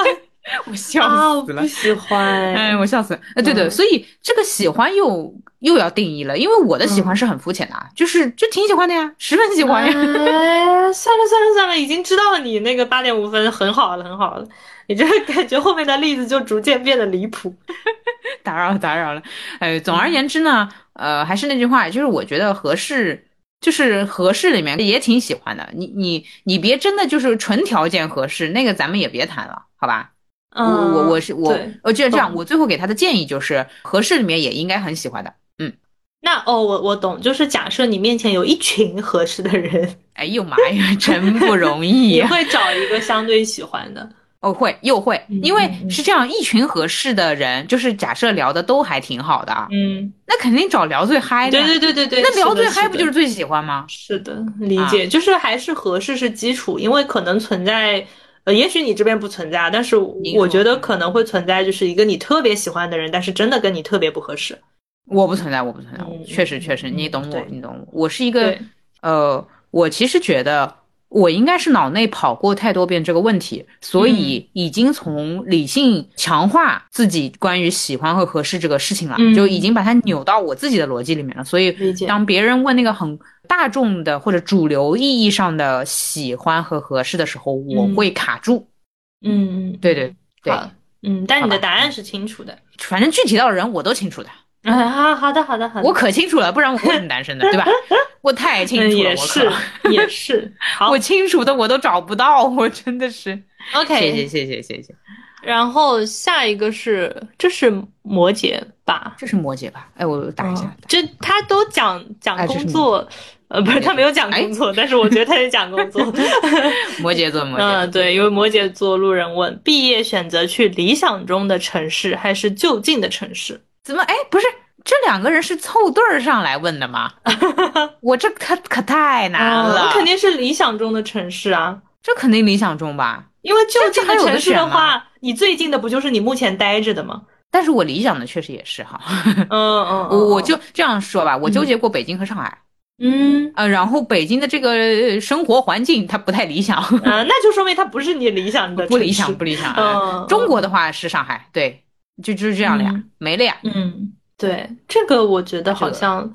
[SPEAKER 1] 我笑死了
[SPEAKER 2] 不。喜欢。
[SPEAKER 1] 哎，我笑死了！哎，对的，
[SPEAKER 2] 嗯
[SPEAKER 1] 所以这个喜欢又又要定义了，因为我的喜欢是很肤浅的，啊，就是就挺喜欢的呀，十分喜欢呀。
[SPEAKER 2] 哎，算了算了算了，已经知道你那个八点五分很好了，很好了。你这个感觉后面的例子就逐渐变得离谱。
[SPEAKER 1] 打扰打扰了。哎，总而言之呢，呃，还是那句话，就是我觉得合适，就是合适里面也挺喜欢的。你你你别真的就是纯条件合适，那个咱们也别谈了，好吧？我我我是我，我觉得这样，我最后给他的建议就是合适里面也应该很喜欢的。嗯，
[SPEAKER 2] 那哦，我我懂，就是假设你面前有一群合适的人，
[SPEAKER 1] 哎呦妈呀，真不容易，
[SPEAKER 2] 你会找一个相对喜欢的。
[SPEAKER 1] 哦，会又会，因为是这样，一群合适的人，就是假设聊的都还挺好的，
[SPEAKER 2] 嗯，
[SPEAKER 1] 那肯定找聊最嗨的。
[SPEAKER 2] 对对对对对，
[SPEAKER 1] 那聊最嗨不就是最喜欢吗？
[SPEAKER 2] 是的，理解，就是还是合适是基础，因为可能存在，呃，也许你这边不存在，但是我觉得可能会存在，就是一个你特别喜欢的人，但是真的跟你特别不合适。
[SPEAKER 1] 我不存在，我不存在，确实确实，你懂我，你懂我，我是一个，呃，我其实觉得。我应该是脑内跑过太多遍这个问题，所以已经从理性强化自己关于喜欢和合适这个事情了，就已经把它扭到我自己的逻辑里面了。所以，当别人问那个很大众的或者主流意义上的喜欢和合适的时候，我会卡住。
[SPEAKER 2] 嗯，
[SPEAKER 1] 对对对，
[SPEAKER 2] 嗯，但你的答案是清楚的，
[SPEAKER 1] 反正具体到人我都清楚的。
[SPEAKER 2] 啊，好好的好的好的，
[SPEAKER 1] 我可清楚了，不然我会是单身的，对吧？我太清楚了，
[SPEAKER 2] 也是 也是，
[SPEAKER 1] 我清楚的我都找不到，我真的是。
[SPEAKER 2] OK，
[SPEAKER 1] 谢谢谢谢谢谢。
[SPEAKER 2] 然后下一个是，这是摩羯吧？
[SPEAKER 1] 这是摩羯吧？哎，我打一下。
[SPEAKER 2] 这他都讲讲工作，呃，不是他没有讲工作，但是我觉得他在讲工作。
[SPEAKER 1] 摩羯座，摩羯。
[SPEAKER 2] 嗯，对，因为摩羯座路人问：毕业选择去理想中的城市，还是就近的城市？
[SPEAKER 1] 怎么？哎，不是，这两个人是凑对儿上来问的吗？我这可可太难了。
[SPEAKER 2] 肯定是理想中的城市啊，
[SPEAKER 1] 这肯定理想中吧？
[SPEAKER 2] 因为就这个城市的话，你最近的不就是你目前待着的吗？
[SPEAKER 1] 但是我理想的确实也是哈。
[SPEAKER 2] 嗯 嗯，
[SPEAKER 1] 我我就这样说吧，我纠结过北京和上海。
[SPEAKER 2] 嗯
[SPEAKER 1] 呃，然后北京的这个生活环境它不太理想。
[SPEAKER 2] 啊，那就说明它不是你理想的。
[SPEAKER 1] 不理想，不理想。嗯，中国的话是上海，对。就就是这样了呀，没了呀。
[SPEAKER 2] 嗯，对，这个我觉得好像，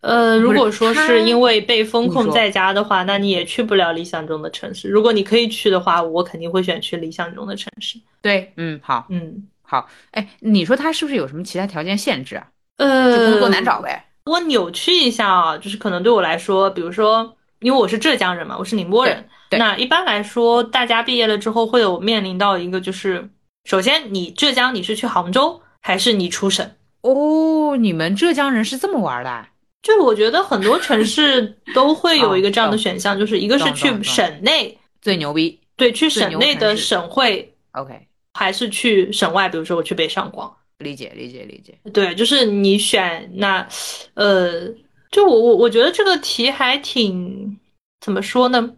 [SPEAKER 2] 呃，如果说是因为被封控在家的话，那你也去不了理想中的城市。如果你可以去的话，我肯定会选去理想中的城市。
[SPEAKER 1] 对，嗯，好，
[SPEAKER 2] 嗯，
[SPEAKER 1] 好。哎，你说他是不是有什么其他条件限制啊？
[SPEAKER 2] 呃，
[SPEAKER 1] 工作难找呗。
[SPEAKER 2] 我扭曲一下啊，就是可能对我来说，比如说，因为我是浙江人嘛，我是宁波人，那一般来说，大家毕业了之后会有面临到一个就是。首先，你浙江你是去杭州还是你出省？
[SPEAKER 1] 哦，你们浙江人是这么玩的？
[SPEAKER 2] 就我觉得很多城市都会有一个这样的选项，就是一个是去省内
[SPEAKER 1] 最牛逼，
[SPEAKER 2] 对，去省内的省会
[SPEAKER 1] ，OK，
[SPEAKER 2] 还是去省外，比如说我去北上广。
[SPEAKER 1] 理解，理解，理解。
[SPEAKER 2] 对，就是你选那，呃，就我我我觉得这个题还挺怎么说呢？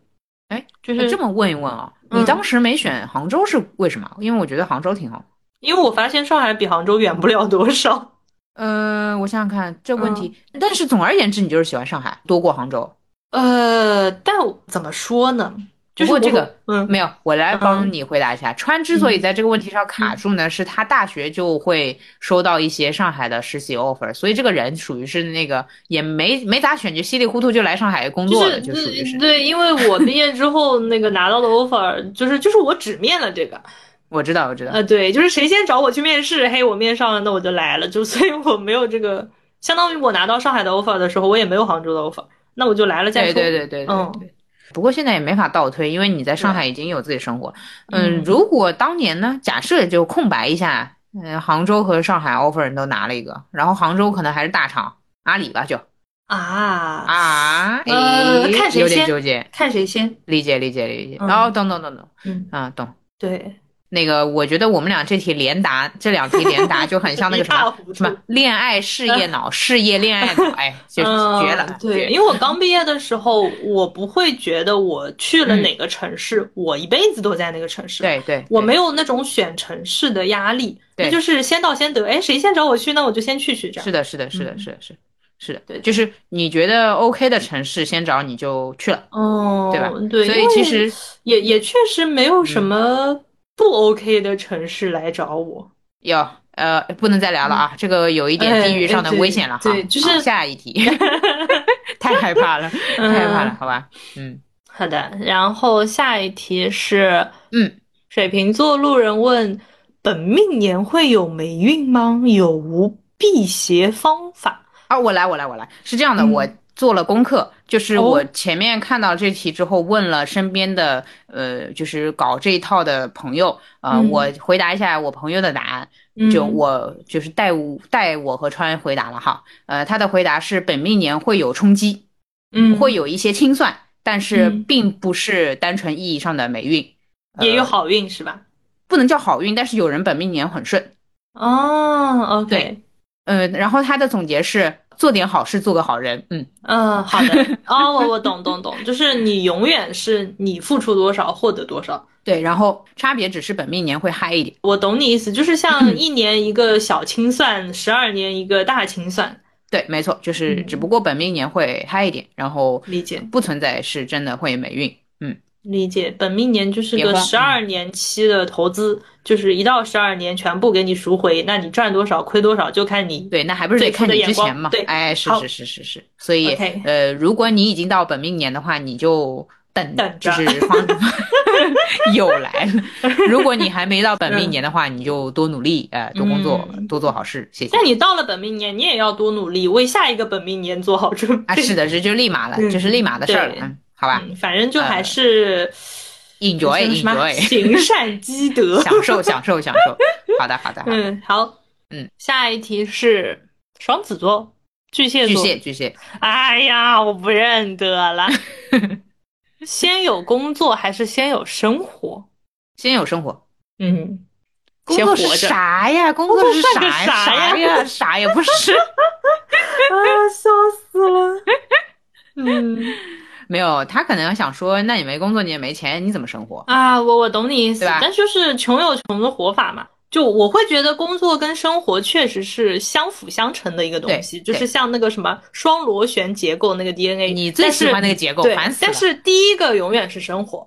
[SPEAKER 1] 哎，就是这么问一问啊。你当时没选杭州是为什么？因为我觉得杭州挺好。
[SPEAKER 2] 因为我发现上海比杭州远不了多少。
[SPEAKER 1] 呃，我想想看这个问题，但是总而言之，你就是喜欢上海多过杭州。
[SPEAKER 2] 呃，但怎么说呢？
[SPEAKER 1] 不过这个，嗯，没有，我来帮你回答一下。川之所以在这个问题上卡住呢，是他大学就会收到一些上海的实习 offer，所以这个人属于是那个也没没咋选，就稀里糊涂就来上海工作了，就属于是。
[SPEAKER 2] 对，因为我毕业之后那个拿到的 offer 就是就是我只面了这个。
[SPEAKER 1] 我知道，我知道。
[SPEAKER 2] 呃，对，就是谁先找我去面试，嘿，我面上了，那我就来了，就 所以我没有这个，相当于我拿到上海的 offer 的时候，我也没有杭州的 offer，那我就来了再说。
[SPEAKER 1] 对对对对，嗯。不过现在也没法倒推，因为你在上海已经有自己生活。嗯，如果当年呢，假设就空白一下，嗯，杭州和上海 offer 都拿了一个，然后杭州可能还是大厂阿里吧，就。
[SPEAKER 2] 啊。
[SPEAKER 1] 啊，
[SPEAKER 2] 呃，看谁先，
[SPEAKER 1] 有点纠结，
[SPEAKER 2] 看谁先，
[SPEAKER 1] 理解理解理解。哦，懂懂懂懂，
[SPEAKER 2] 嗯。
[SPEAKER 1] 啊，懂，
[SPEAKER 2] 对。
[SPEAKER 1] 那个，我觉得我们俩这题连答，这两题连答就很像那个什么 什么恋爱事业脑，事业恋爱脑，哎，就绝了。
[SPEAKER 2] 对，因为我刚毕业的时候，我不会觉得我去了哪个城市，我一辈子都在那个城市。
[SPEAKER 1] 对对，
[SPEAKER 2] 我没有那种选城市的压力，那就是先到先得。哎，谁先找我去，那我就先去去。这样。
[SPEAKER 1] 是的，是的，是的，是的，是是的，对，就是你觉得 OK 的城市先找你就去了，
[SPEAKER 2] 哦，
[SPEAKER 1] 对吧？
[SPEAKER 2] 对，
[SPEAKER 1] 所以其实
[SPEAKER 2] 也也确实没有什么。不 OK 的城市来找我，
[SPEAKER 1] 有呃，不能再聊了啊，这个有一点地域上的危险了哈。
[SPEAKER 2] 对，就是
[SPEAKER 1] 下一题，太害怕了，太害怕了，好吧？嗯，
[SPEAKER 2] 好的。然后下一题是，
[SPEAKER 1] 嗯，
[SPEAKER 2] 水瓶座路人问：本命年会有霉运吗？有无辟邪方法？
[SPEAKER 1] 啊，我来，我来，我来。是这样的，
[SPEAKER 2] 嗯
[SPEAKER 1] 我做了功课，就是
[SPEAKER 2] 哦。
[SPEAKER 1] 我前面看到这题之后，问了身边的呃，就是搞这一套的朋友，呃，
[SPEAKER 2] 嗯。
[SPEAKER 1] 我回答一下我朋友的答案。
[SPEAKER 2] 嗯。
[SPEAKER 1] 就我就是带我带我和川回答了哈，呃，他的回答是本命年会有冲击，
[SPEAKER 2] 嗯。
[SPEAKER 1] 会有一些清算，但是
[SPEAKER 2] 嗯。
[SPEAKER 1] 并不是单纯意义上的霉运，
[SPEAKER 2] 也有好运是吧？
[SPEAKER 1] 不能叫好运，但是有人本命年很顺。
[SPEAKER 2] 哦，OK，
[SPEAKER 1] 对。呃，然后他的总结是做点好事，做个好人。嗯，
[SPEAKER 2] 嗯，好的。哦，我我懂懂懂，就是你永远是你付出多少获得多少。
[SPEAKER 1] 对，然后差别只是本命年会嗨一点。
[SPEAKER 2] 我懂你意思，就是像一年一个小清算，十二年一个大清算，
[SPEAKER 1] 对，没错，就是
[SPEAKER 2] 嗯
[SPEAKER 1] 只不过本命年会嗨一点，然后
[SPEAKER 2] 理解
[SPEAKER 1] 不存在是真的会霉运。嗯，
[SPEAKER 2] 理解。本命年就是个十二年期的投资，就是一到十二年全部给你赎回，那你赚多少亏多少就看你。
[SPEAKER 1] 对，那还不是得看你之前嘛？
[SPEAKER 2] 对
[SPEAKER 1] 哎，是是是是是，所以呃，如果你已经到本命年的话，你就等
[SPEAKER 2] 等
[SPEAKER 1] 是方 又来了。如果你还没到本命年的话，你就多努力，呃，多工作，
[SPEAKER 2] 嗯
[SPEAKER 1] 多做好事，谢谢
[SPEAKER 2] 那。你到了本命年，你也要多努力，为下一个本命年做好准备。
[SPEAKER 1] 啊，是的，这就立马了，
[SPEAKER 2] 嗯
[SPEAKER 1] 这是立马的事儿了，嗯，好吧
[SPEAKER 2] 嗯，反正就还是
[SPEAKER 1] ，enjoy enjoy，
[SPEAKER 2] 行善积德。
[SPEAKER 1] 享受享受享受。好的好的好，
[SPEAKER 2] 嗯，好，
[SPEAKER 1] 嗯，
[SPEAKER 2] 下一题是双子座、巨蟹座巨。
[SPEAKER 1] 蟹巨蟹，
[SPEAKER 2] 哎呀，我不认得了。先有工作还是先有生活？
[SPEAKER 1] 先有生活。
[SPEAKER 2] 嗯，
[SPEAKER 1] 工作是
[SPEAKER 2] 先活着。
[SPEAKER 1] 啥呀？工作是啥
[SPEAKER 2] 啥呀
[SPEAKER 1] 啥呀？啥也不是。
[SPEAKER 2] 啊，笑死了。嗯
[SPEAKER 1] 没有，他可能想说，那你没工作，你也没钱，你怎么生活？
[SPEAKER 2] 啊，我我懂你意思
[SPEAKER 1] 对吧，
[SPEAKER 2] 但就是穷有穷的活法嘛。就我会觉得工作跟生活确实是相辅相成的一个东西，就是像那个什么双螺旋结构那个 DNA，
[SPEAKER 1] 你最喜欢那个结构，烦，死了。
[SPEAKER 2] 但是第一个永远是生活，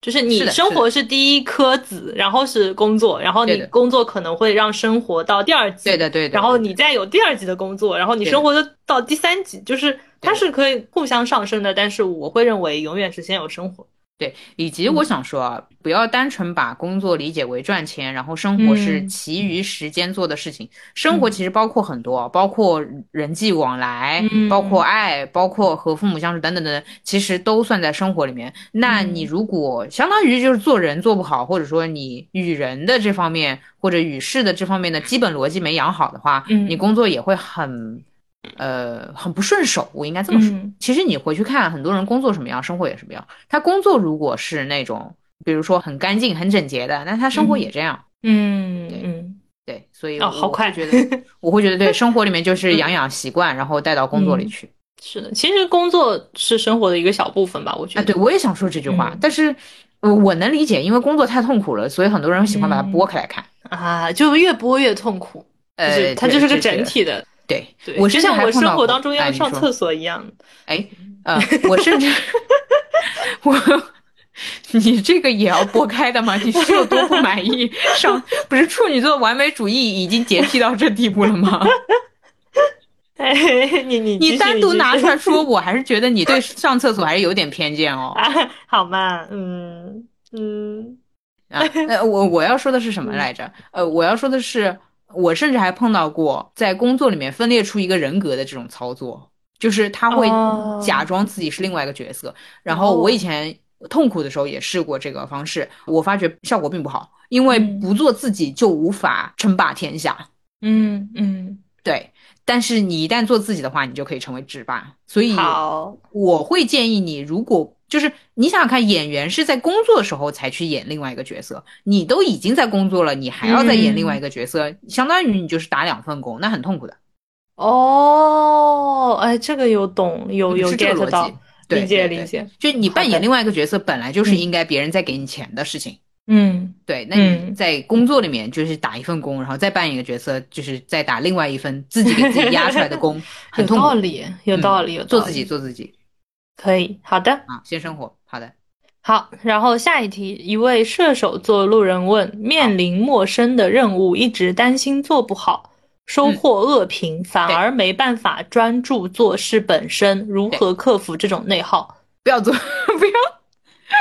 [SPEAKER 2] 就是你
[SPEAKER 1] 的
[SPEAKER 2] 生活是第一颗子，然后是工作，然后你工作可能会让生活到第二级，
[SPEAKER 1] 对的对的，
[SPEAKER 2] 然后你再有第二级的工作，然后你生活就到第三级，就是它是可以互相上升的，但是我会认为永远是先有生活。
[SPEAKER 1] 对，以及我想说啊，不要单纯把工作理解为赚钱，然后生活是
[SPEAKER 2] 嗯
[SPEAKER 1] 其余时间做的事情。生活其实包括很多，包括人际往来，
[SPEAKER 2] 嗯
[SPEAKER 1] 包括爱，包括和父母相处等等等等，其实都算在生活里面。那
[SPEAKER 2] 嗯
[SPEAKER 1] 你如果相当于就是做人做不好，或者说你与人的这方面或者与事的这方面的基本逻辑没养好的话，
[SPEAKER 2] 嗯
[SPEAKER 1] 你工作也会很。呃，很不顺手，我应该这么说。
[SPEAKER 2] 嗯
[SPEAKER 1] 其实你回去看，很多人工作什么样，生活也什么样。他工作如果是那种，比如说很干净、很整洁的，那他生活也这样。
[SPEAKER 2] 嗯嗯，
[SPEAKER 1] 对，所以
[SPEAKER 2] 哦，
[SPEAKER 1] 我
[SPEAKER 2] 好快，
[SPEAKER 1] 会觉得，我会觉得对生活里面就是养养习惯，然后带到工作里去。
[SPEAKER 2] 是的，其实工作是生活的一个小部分吧，我觉
[SPEAKER 1] 啊，
[SPEAKER 2] 得。
[SPEAKER 1] 对，我也想说这句话，
[SPEAKER 2] 嗯
[SPEAKER 1] 但是。我我能理解，因为工作太痛苦了，所以很多人喜欢把它剥开来看。
[SPEAKER 2] 啊，就越剥越痛苦，就
[SPEAKER 1] 呃，
[SPEAKER 2] 是它就是个整。体的，
[SPEAKER 1] 对，
[SPEAKER 2] 对，
[SPEAKER 1] 我
[SPEAKER 2] 就像我生活当中要上厕所一样。
[SPEAKER 1] 哎，呃，我甚至 我，你这个也要拨开的吗？你是有多不满意？上不是处女座完美主义已经洁癖到这地步了吗？
[SPEAKER 2] 哎，你你
[SPEAKER 1] 你单独拿出
[SPEAKER 2] 来
[SPEAKER 1] 来说，我还是觉得你对上厕所还是有点偏见哦。
[SPEAKER 2] 啊，好嘛，嗯嗯
[SPEAKER 1] 啊，呃，我我要说的是什么来着？呃，我要说的是，我甚至还碰到过在工作里面分裂出一个人格的这种操作，就是他会
[SPEAKER 2] 哦
[SPEAKER 1] 假装自己是另外一个角色。然后我以前痛苦的时候也试过这个方式，我发觉效果并不好，因为
[SPEAKER 2] 嗯
[SPEAKER 1] 不做自己就无法称霸天下。
[SPEAKER 2] 嗯嗯，
[SPEAKER 1] 对，但是你一旦做自己的话，你就可以成为制霸。所以，我会建议你，如果就是你想想看，演员是在工作的时候才去演另外一个角色，你都已经在工作了，你还要再演另外一个角色，相当于你就是打两份工，那很痛苦的。
[SPEAKER 2] 哦，哎，这个有懂，有有
[SPEAKER 1] 是这个
[SPEAKER 2] get 到
[SPEAKER 1] 逻辑，，对
[SPEAKER 2] 理解理解，
[SPEAKER 1] 就你扮演另外一个角色，本来就是
[SPEAKER 2] 嗯
[SPEAKER 1] 应该别人在给你钱的事情。
[SPEAKER 2] 嗯
[SPEAKER 1] 对，那你
[SPEAKER 2] 嗯
[SPEAKER 1] 在工作里面就是打一份工，然后再扮演一个角色，就是再打另外一份自己给自己压出来的工，很
[SPEAKER 2] 有
[SPEAKER 1] 痛苦。
[SPEAKER 2] 道理，有
[SPEAKER 1] 嗯
[SPEAKER 2] 道理，有道理
[SPEAKER 1] 做自己，做自己
[SPEAKER 2] 可以，好的。
[SPEAKER 1] 啊，先生活。好的，
[SPEAKER 2] 好，然后下一题，一位射手座路人问：面临陌生的任务，一直担心做不好，收获恶评，反而没办法专注做事本身，如何克服这种内耗？
[SPEAKER 1] 不要做，不要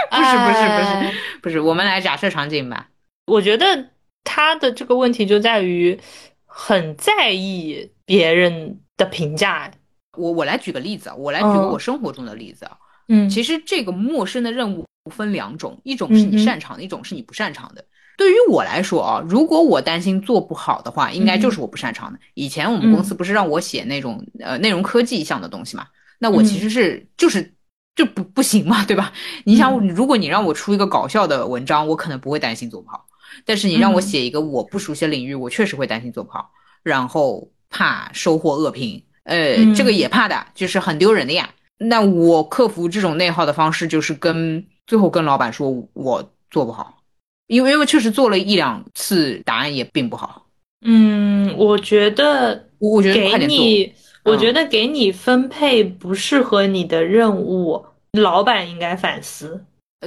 [SPEAKER 1] 不是不是不是
[SPEAKER 2] 哎
[SPEAKER 1] 不是，我们来假设场景吧。
[SPEAKER 2] 我觉得他的这个问题就在于很在意别人的评价。
[SPEAKER 1] 我我来举个例子啊，我来举个
[SPEAKER 2] 嗯
[SPEAKER 1] 我生活中的例子啊。
[SPEAKER 2] 嗯
[SPEAKER 1] 其实这个陌生的任务分两种，一种是你擅长的，一种是你不擅长的。对于我来说啊，如果我担心做不好的话，应该就是我不擅长的。以前我们公司不是让我写那种呃内容科技项的东西嘛，那我其实是就是就不不行嘛，对吧？你想，如果你让我出一个搞笑的文章，我可能不会担心做不好，但是你让我写一个我不熟悉的领域，我确实会担心做不好，然后怕收获恶评，呃，
[SPEAKER 2] 嗯
[SPEAKER 1] 这个也怕的，就是很丢人的呀。那我克服这种内耗的方式，就是跟最后跟老板说我做不好，因为因为确实做了一两次，答案也并不好。
[SPEAKER 2] 嗯，我觉得
[SPEAKER 1] 我我觉得
[SPEAKER 2] 给你，我
[SPEAKER 1] 嗯
[SPEAKER 2] 觉得给你分配不适合你的任务，老板应该反思。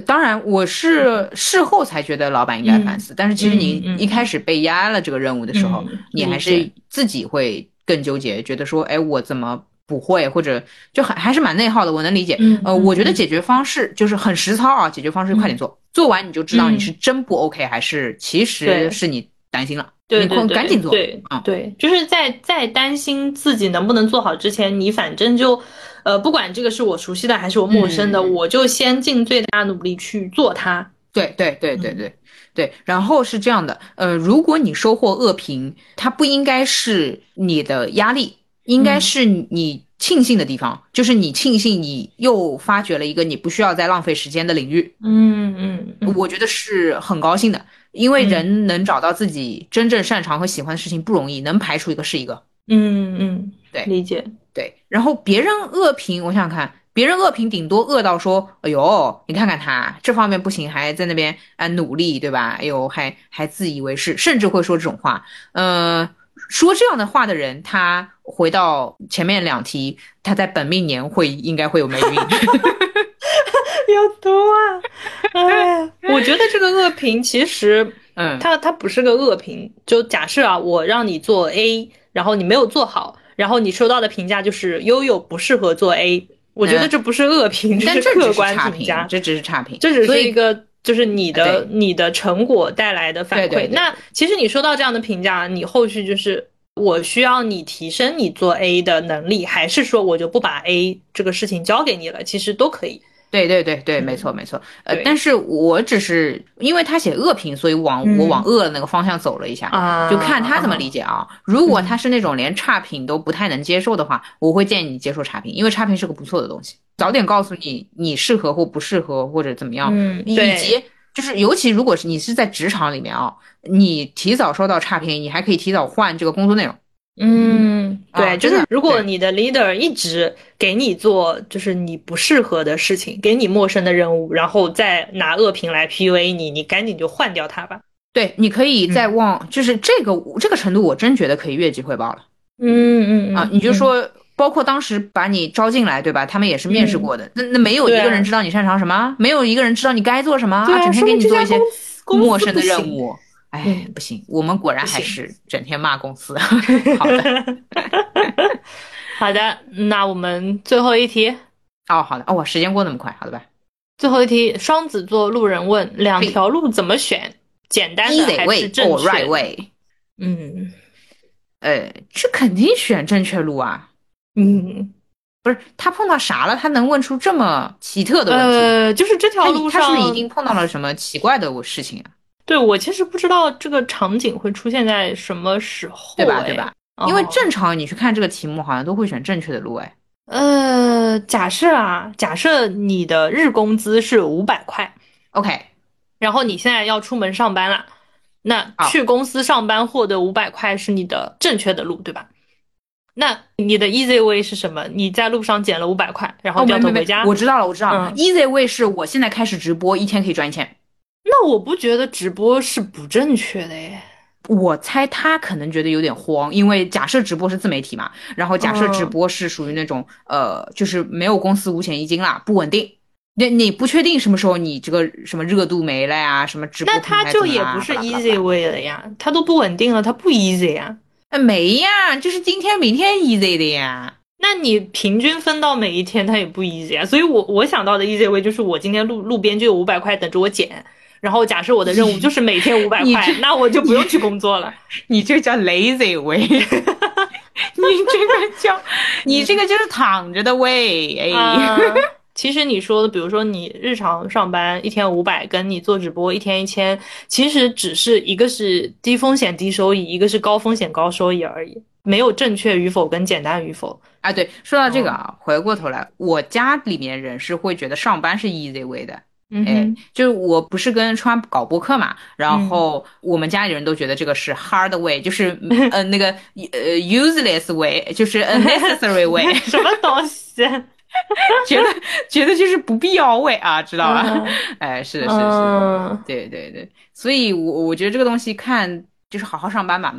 [SPEAKER 1] 当然我是事后才觉得老板应该反思，但是其实你一开始被压了这个任务的时候，
[SPEAKER 2] 嗯
[SPEAKER 1] 你还是自己会更纠结，觉得说，哎，我怎么不会，或者就很还是蛮内耗的。我能理解，呃，我觉得解决方式就是很实操啊，解决方式快点做，做完你就知道你是真不 OK，还是其实是你担心了，你
[SPEAKER 2] 对对对，
[SPEAKER 1] 快赶紧做，
[SPEAKER 2] 对
[SPEAKER 1] 啊，
[SPEAKER 2] 对，就是在在担心自己能不能做好之前，你反正就，呃，不管这个是我熟悉的还是我陌生的，
[SPEAKER 1] 嗯
[SPEAKER 2] 我就先尽最大努力去做它。
[SPEAKER 1] 对对对对
[SPEAKER 2] 嗯
[SPEAKER 1] 对对，然后是这样的，呃，如果你收获恶评，它不应该是你的压力，应该
[SPEAKER 2] 嗯。
[SPEAKER 1] 是你庆幸的地方，就是你庆幸你又发掘了一个你不需要再浪费时间的领域，
[SPEAKER 2] 嗯嗯嗯。
[SPEAKER 1] 我觉得是很高兴的，因为
[SPEAKER 2] 嗯。
[SPEAKER 1] 人能找到自己真正擅长和喜欢的事情不容易，能排除一个是一个。
[SPEAKER 2] 嗯嗯，
[SPEAKER 1] 对
[SPEAKER 2] 理解。
[SPEAKER 1] 对，然后别人恶评，我想想看，别人恶评顶多恶到说，哎呦，你看看他这方面不行，还在那边啊努力，对吧？哎呦，还还自以为是，甚至会说这种话。呃，说这样的话的人，他回到前面两题，他在本命年会应该会有霉运。
[SPEAKER 2] 有毒啊！哎，我觉得这个恶评其实
[SPEAKER 1] 嗯，
[SPEAKER 2] 它它不是个恶评。就假设啊，我让你做 A，然后你没有做好，然后你收到的评价就是悠悠不适合做 A。我觉得这不是恶评，
[SPEAKER 1] 这只是
[SPEAKER 2] 客观
[SPEAKER 1] 评
[SPEAKER 2] 评价，。
[SPEAKER 1] 这只是差评，
[SPEAKER 2] 这只是一个就是你的你的成果带来的反馈。
[SPEAKER 1] 对对对
[SPEAKER 2] 那其实你收到这样的评价，你后续就是我需要你提升你做 A 的能力，还是说我就不把 A 这个事情交给你了？其实都可以。
[SPEAKER 1] 对对对对，没错没错。呃，但是我只是因为他写恶评，所以往
[SPEAKER 2] 嗯
[SPEAKER 1] 我往恶的那个方向走了一下。
[SPEAKER 2] 啊
[SPEAKER 1] 就看他怎么理解啊。如果他是那种连差评都不太能接受的话，我会建议你接受差评，因为差评是个不错的东西。早点告诉你你适合或不适合或者怎么样，以及就是尤其如果是你是在职场里面啊，你提早收到差评，你还可以提早换这个工作内容。
[SPEAKER 2] 嗯，
[SPEAKER 1] 啊
[SPEAKER 2] 对，就
[SPEAKER 1] 真的
[SPEAKER 2] 是如果你的 leader 一直给你做就是你不适合的事情，给你陌生的任务，然后再拿恶评来 PUA 你，你赶紧就换掉他吧。
[SPEAKER 1] 对，你可以再往，就是这个这个程度，我真觉得可以越级汇报了
[SPEAKER 2] 嗯嗯
[SPEAKER 1] 啊！你就说，包括当时把你招进来，对吧？他们也是面试过的，那那没有一个人知道你擅长什么，没有一个人知道你该做什么，整天给你做一些陌生的任务。哎
[SPEAKER 2] 嗯，
[SPEAKER 1] 不行，我们果然还是整天骂公司。好的，
[SPEAKER 2] 好的，那我们最后一题，
[SPEAKER 1] 哦，好的，哦，我时间过那么快，好的吧
[SPEAKER 2] 最后一题，双子座路人问：两条路怎么选？简单的还是正确
[SPEAKER 1] right
[SPEAKER 2] 的
[SPEAKER 1] ？way？
[SPEAKER 2] 嗯
[SPEAKER 1] 呃，这肯定选正确路啊。
[SPEAKER 2] 嗯，
[SPEAKER 1] 不是他碰到啥了？他能问出这么奇特的问题？
[SPEAKER 2] 呃，就是这条路上，
[SPEAKER 1] 他是不是已经碰到了什么奇怪的事情啊？
[SPEAKER 2] 对我其实不知道这个场景会出现在什么时候，
[SPEAKER 1] 对吧？
[SPEAKER 2] 哎
[SPEAKER 1] 对吧？？因为
[SPEAKER 2] 哦
[SPEAKER 1] 正常你去看这个题目，好像都会选正确的路，哎，
[SPEAKER 2] 呃，假设啊，假设你的日工资是五百块
[SPEAKER 1] ，OK，
[SPEAKER 2] 然后你现在要出门上班了，那去公司上班获得五百块是你的正确的路，对吧？那你的 easy way 是什么？你在路上捡了五百块，然后
[SPEAKER 1] 哦，没没没
[SPEAKER 2] 掉头回家。
[SPEAKER 1] 我知道了，我知道了。
[SPEAKER 2] 嗯
[SPEAKER 1] Easy way 是我现在开始直播，一天可以赚一千。
[SPEAKER 2] 那我不觉得直播是不正确的耶。
[SPEAKER 1] 我猜他可能觉得有点慌，因为假设直播是自媒体嘛，然后假设直
[SPEAKER 2] 嗯
[SPEAKER 1] 播是属于那种、呃，就是没有公司五险一金啦，不稳定。那你不确定什么时候你这个什么热度没了呀，什么直播
[SPEAKER 2] 那他就也不是 easy way 了呀，他都不稳定了，他不 easy 呀。
[SPEAKER 1] 呃没呀，就是今天明天 easy 的呀。
[SPEAKER 2] 那你平均分到每一天，它也不 easy 啊。所以我我想到的 easy way 就是我今天路路边就有五百块等着我捡，然后假设我的任务就是每天五百块，那我就不用去工作了。
[SPEAKER 1] 你这叫 lazy way，你这个叫你这个就是躺着的 way。哎，
[SPEAKER 2] 其实你说的，比如说你日常上班一天五百，跟你做直播一天一千，其实只是一个是低风险低收益，一个是高风险高收益而已。没有正确与否跟简单与否
[SPEAKER 1] 啊，对，说到这个啊，回过头来，我家里面人是会觉得上班是 easy way 的，
[SPEAKER 2] 哎，
[SPEAKER 1] 就是我不是跟川搞播客嘛，然后我们家里人都觉得这个是 hard way，就是呃那个呃 useless way，就是 unnecessary way，
[SPEAKER 2] 什么东西？
[SPEAKER 1] 觉得觉得就是不必要位啊，知道吧？哎，是的，是的，是的，对对对，所以我我觉得这个东西看就是好好上班嘛。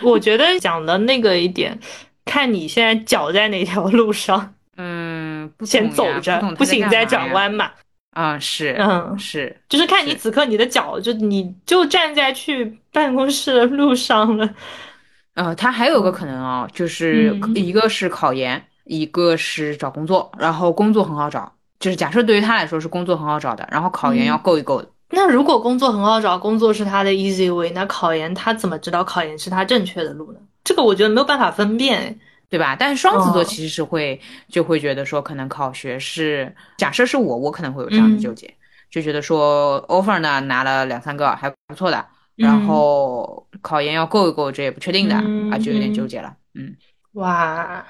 [SPEAKER 2] 我觉得讲的那个一点，看你现在脚在哪条路上，
[SPEAKER 1] 嗯，
[SPEAKER 2] 先走着，不行再转弯嘛。
[SPEAKER 1] 啊，是，
[SPEAKER 2] 嗯，
[SPEAKER 1] 是，
[SPEAKER 2] 就是看你此刻你的脚，就你就站在去办公室的路上了。
[SPEAKER 1] 呃，他还有个可能啊，就是一个是考研，一个是找工作，然后工作很好找，就是假设对于他来说是工作很好找的，然后考研要够一够的。
[SPEAKER 2] 那如果工作很好找，工作是他的 easy way，那考研他怎么知道考研是他正确的路呢？这个我觉得没有办法分辨，
[SPEAKER 1] 对吧？但是双子座其实是会就会觉得说，可能考学是假设是我，我可能会有这样的纠结，就觉得说 offer 呢拿了两三个还不错的，然后考研要够一够，这也不确定的啊，就有点纠结了。嗯，
[SPEAKER 2] 哇，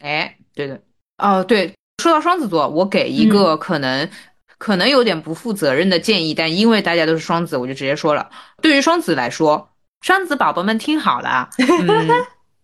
[SPEAKER 1] 哎，对的，哦对，说到双子座，我给一个可能。可能有点不负责任的建议，但因为大家都是双子，我就直接说了。对于双子来说，双子宝宝们听好了，嗯，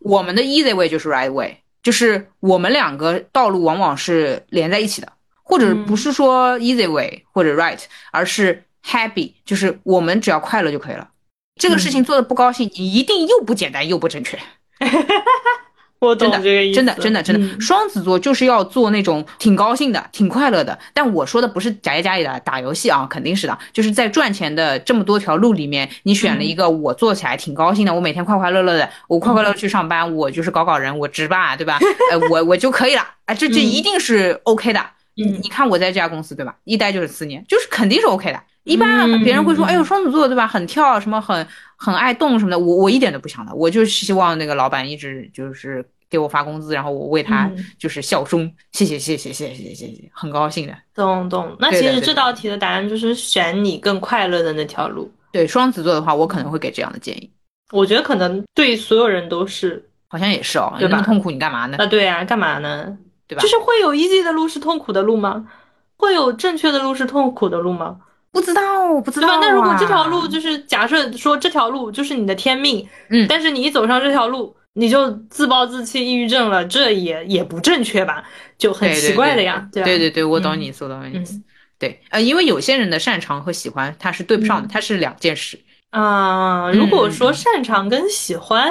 [SPEAKER 1] 我们的 easy way 就是 right way，就是我们两个道路往往是连在一起的，或者不是说 easy way 或者 right，而是 happy，就是我们只要快乐就可以了。这个事情做的不高兴，你一定又不简单又不正确。
[SPEAKER 2] 我懂这个意思，
[SPEAKER 1] 真的，真的，真的，双子座就是要做那种挺高兴的、挺快乐的。但我说的不是宅在家里的打游戏啊，肯定是的，就是在赚钱的这么多条路里面，你选了一个我做起来挺高兴的，我每天快快乐乐的，我快快乐乐去上班，我就是搞搞人，我值吧，对吧？呃，我我就可以了，哎，这这一定是 OK 的。
[SPEAKER 2] 嗯，
[SPEAKER 1] 你看我在这家公司，对吧？一待就是四年，就是肯定是 OK 的。一般别人会说，哎呦，双子座对吧？很跳，什么很很爱动什么的。我我一点都不想的，我就是希望那个老板一直就是给我发工资，然后我为他就是效忠。谢谢谢谢谢谢谢谢谢，很高兴的。
[SPEAKER 2] 懂懂。那其实这道题的答案就是选你更快乐的那条路。
[SPEAKER 1] 对双子座的话，我可能会给这样的建议。
[SPEAKER 2] 我觉得可能对所有人都是，
[SPEAKER 1] 好像也是哦。
[SPEAKER 2] 对吧？
[SPEAKER 1] 痛苦你干嘛呢？
[SPEAKER 2] 啊，对呀，干嘛呢？
[SPEAKER 1] 对吧？
[SPEAKER 2] 就是会有 easy 的路是痛苦的路吗？会有正确的路是痛苦的路吗？
[SPEAKER 1] 不知道，不知道。
[SPEAKER 2] 那如果这条路就是假设说这条路就是你的天命，
[SPEAKER 1] 嗯，
[SPEAKER 2] 但是你一走上这条路，你就自暴自弃、抑郁症了，这也也不正确吧？就很奇怪的呀，
[SPEAKER 1] 对对对对，我懂你说的意思。对，呃，因为有些人的擅长和喜欢它是对不上的，它是两件事
[SPEAKER 2] 啊。如果说擅长跟喜欢，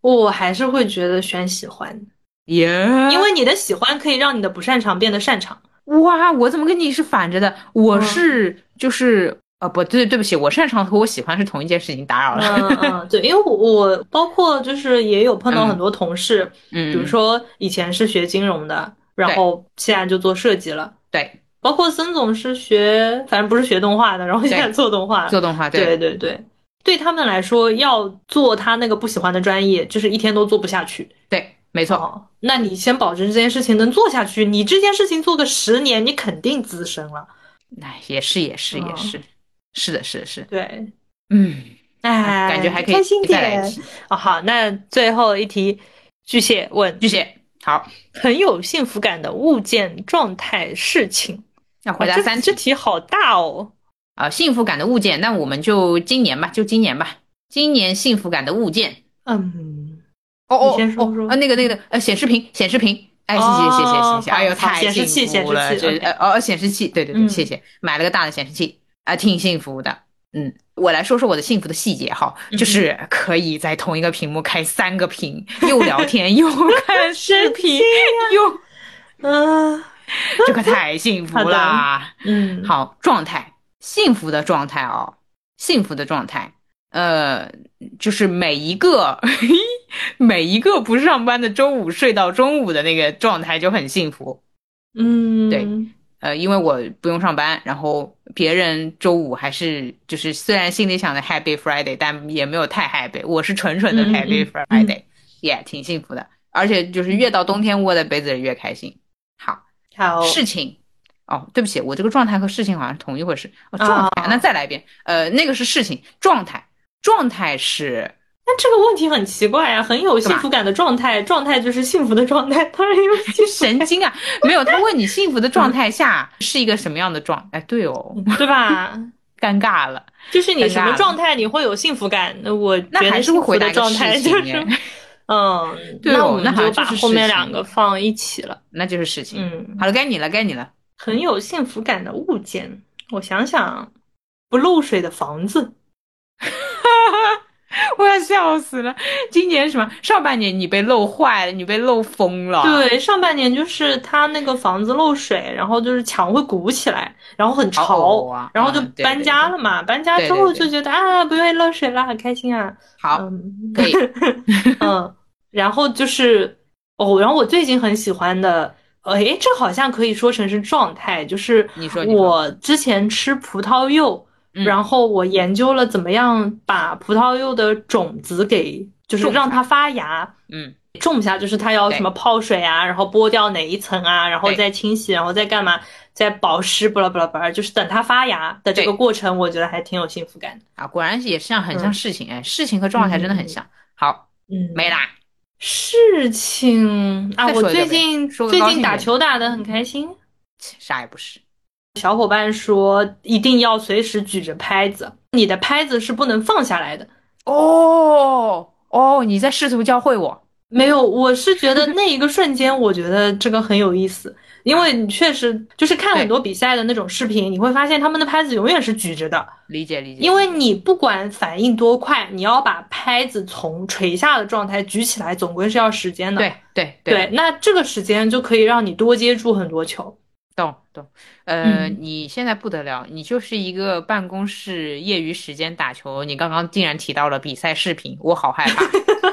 [SPEAKER 2] 我还是会觉得选喜欢，
[SPEAKER 1] 耶，
[SPEAKER 2] 因为你的喜欢可以让你的不擅长变得擅长。
[SPEAKER 1] 哇，我怎么跟你是反着的？我是就是呃，不对，对不起，我擅长和我喜欢是同一件事情，打扰了。
[SPEAKER 2] 嗯嗯，对，因为我我包括就是也有碰到很多同事，
[SPEAKER 1] 嗯，
[SPEAKER 2] 比如说以前是学金融的，然后现在就做设计了。
[SPEAKER 1] 对，
[SPEAKER 2] 包括孙总是学，反正不是学动画的，然后现在做动画，
[SPEAKER 1] 做动画，
[SPEAKER 2] 对对对，对他们来说要做他那个不喜欢的专业，就是一天都做不下去。
[SPEAKER 1] 对。没错，
[SPEAKER 2] 那你先保证这件事情能做下去。你这件事情做个十年，你肯定资深了。
[SPEAKER 1] 哎，也是，也是，也是，是的，是的，是。
[SPEAKER 2] 对，
[SPEAKER 1] 嗯，
[SPEAKER 2] 哎，
[SPEAKER 1] 感觉还可以
[SPEAKER 2] 开心
[SPEAKER 1] 点。
[SPEAKER 2] 哦，好，那最后一题，巨蟹问
[SPEAKER 1] 巨蟹，好，
[SPEAKER 2] 很有幸福感的物件、状态、事情，
[SPEAKER 1] 要回答三。
[SPEAKER 2] 这题好大哦。
[SPEAKER 1] 啊，幸福感的物件，那我们就今年吧，就今年吧，今年幸福感的物件，
[SPEAKER 2] 嗯。
[SPEAKER 1] 哦哦
[SPEAKER 2] 哦，
[SPEAKER 1] 啊，那个那个呃，显示屏，显示屏，哎，谢谢谢谢谢谢，哎呦，太
[SPEAKER 2] 幸福
[SPEAKER 1] 了，这呃哦，显示器，对对对，谢谢，买了个大的显示器，啊，挺幸福的，嗯，我来说说我的幸福的细节哈，就是可以在同一个屏幕开三个屏，又聊天又看视频，又，
[SPEAKER 2] 啊，
[SPEAKER 1] 这可太幸福 啦，
[SPEAKER 2] 嗯，
[SPEAKER 1] 好，状态，幸福的状态哦，幸福的状态，呃，就是每一个。每一个不上班的周五睡到中午的那个状态就很幸福。
[SPEAKER 2] 嗯，
[SPEAKER 1] 对，呃，因为我不用上班，然后别人周五还是就是虽然心里想着 Happy Friday，但也没有太 Happy，我是纯纯的 Happy Friday，也挺幸福的。而且就是越到冬天窝在被子里越开心。好，
[SPEAKER 2] 好
[SPEAKER 1] 事情。哦，对不起，我这个状态和事情好像是同一回事。哦，状态，那再来一遍。呃，那个是事情，状态，状态是。
[SPEAKER 2] 但这个问题很奇怪啊，很有幸福感的状态，状态就是幸福的状态，当然有
[SPEAKER 1] 神经啊！没有，他问你幸福的状态下是一个什么样的状？哎，对哦，
[SPEAKER 2] 对吧？
[SPEAKER 1] 尴尬了，
[SPEAKER 2] 就是你什么状态你会有幸福感？那我
[SPEAKER 1] 那还是会回答
[SPEAKER 2] 状态，就是，嗯，
[SPEAKER 1] 对哦，
[SPEAKER 2] 那就把后面两个放一起了，
[SPEAKER 1] 那就是事情。
[SPEAKER 2] 嗯，
[SPEAKER 1] 好了，该你了，该你了。
[SPEAKER 2] 很有幸福感的物件，我想想，不漏水的房子，
[SPEAKER 1] 我要笑死了。今年什么上半年你被漏坏了，你被漏疯了。
[SPEAKER 2] 对，上半年就是他那个房子漏水，然后就是墙会鼓起来，然后很潮，然后就搬家了嘛。搬家之后就觉得啊，不愿意漏水了，很开心啊。
[SPEAKER 1] 好，可以。
[SPEAKER 2] 嗯，然后就是哦，然后我最近很喜欢的。哎，这好像可以说成是状态，就是我之前吃葡萄柚，然后我研究了怎么样把葡萄柚的种子给，就是让它发芽，
[SPEAKER 1] 嗯，
[SPEAKER 2] 种下，就是它要什么泡水啊，然后剥掉哪一层啊，然后再清洗，然后再干嘛，再保湿，巴拉巴拉巴拉，就是等它发芽的这个过程，我觉得还挺有幸福感的。
[SPEAKER 1] 啊。果然也像很像事情，哎，事情和状态真的很像。好，
[SPEAKER 2] 嗯，
[SPEAKER 1] 没啦。
[SPEAKER 2] 事情啊，我最近最近打球打得很开心，
[SPEAKER 1] 啥也不是。
[SPEAKER 2] 小伙伴说一定要随时举着拍子，你的拍子是不能放下来的。
[SPEAKER 1] 哦哦，你在试图教会我？
[SPEAKER 2] 没有，我是觉得那一个瞬间，我觉得这个很有意思。因为你确实就是看很多比赛的那种视频，你会发现他们的拍子永远是举着的。
[SPEAKER 1] 理解理解。
[SPEAKER 2] 因为你不管反应多快，你要把拍子从垂下的状态举起来，总归是要时间的。
[SPEAKER 1] 对对
[SPEAKER 2] 对。那这个时间就可以让你多接触很多球。
[SPEAKER 1] 懂懂。呃，你现在不得了，你就是一个办公室业余时间打球。你刚刚竟然提到了比赛视频，我好害怕。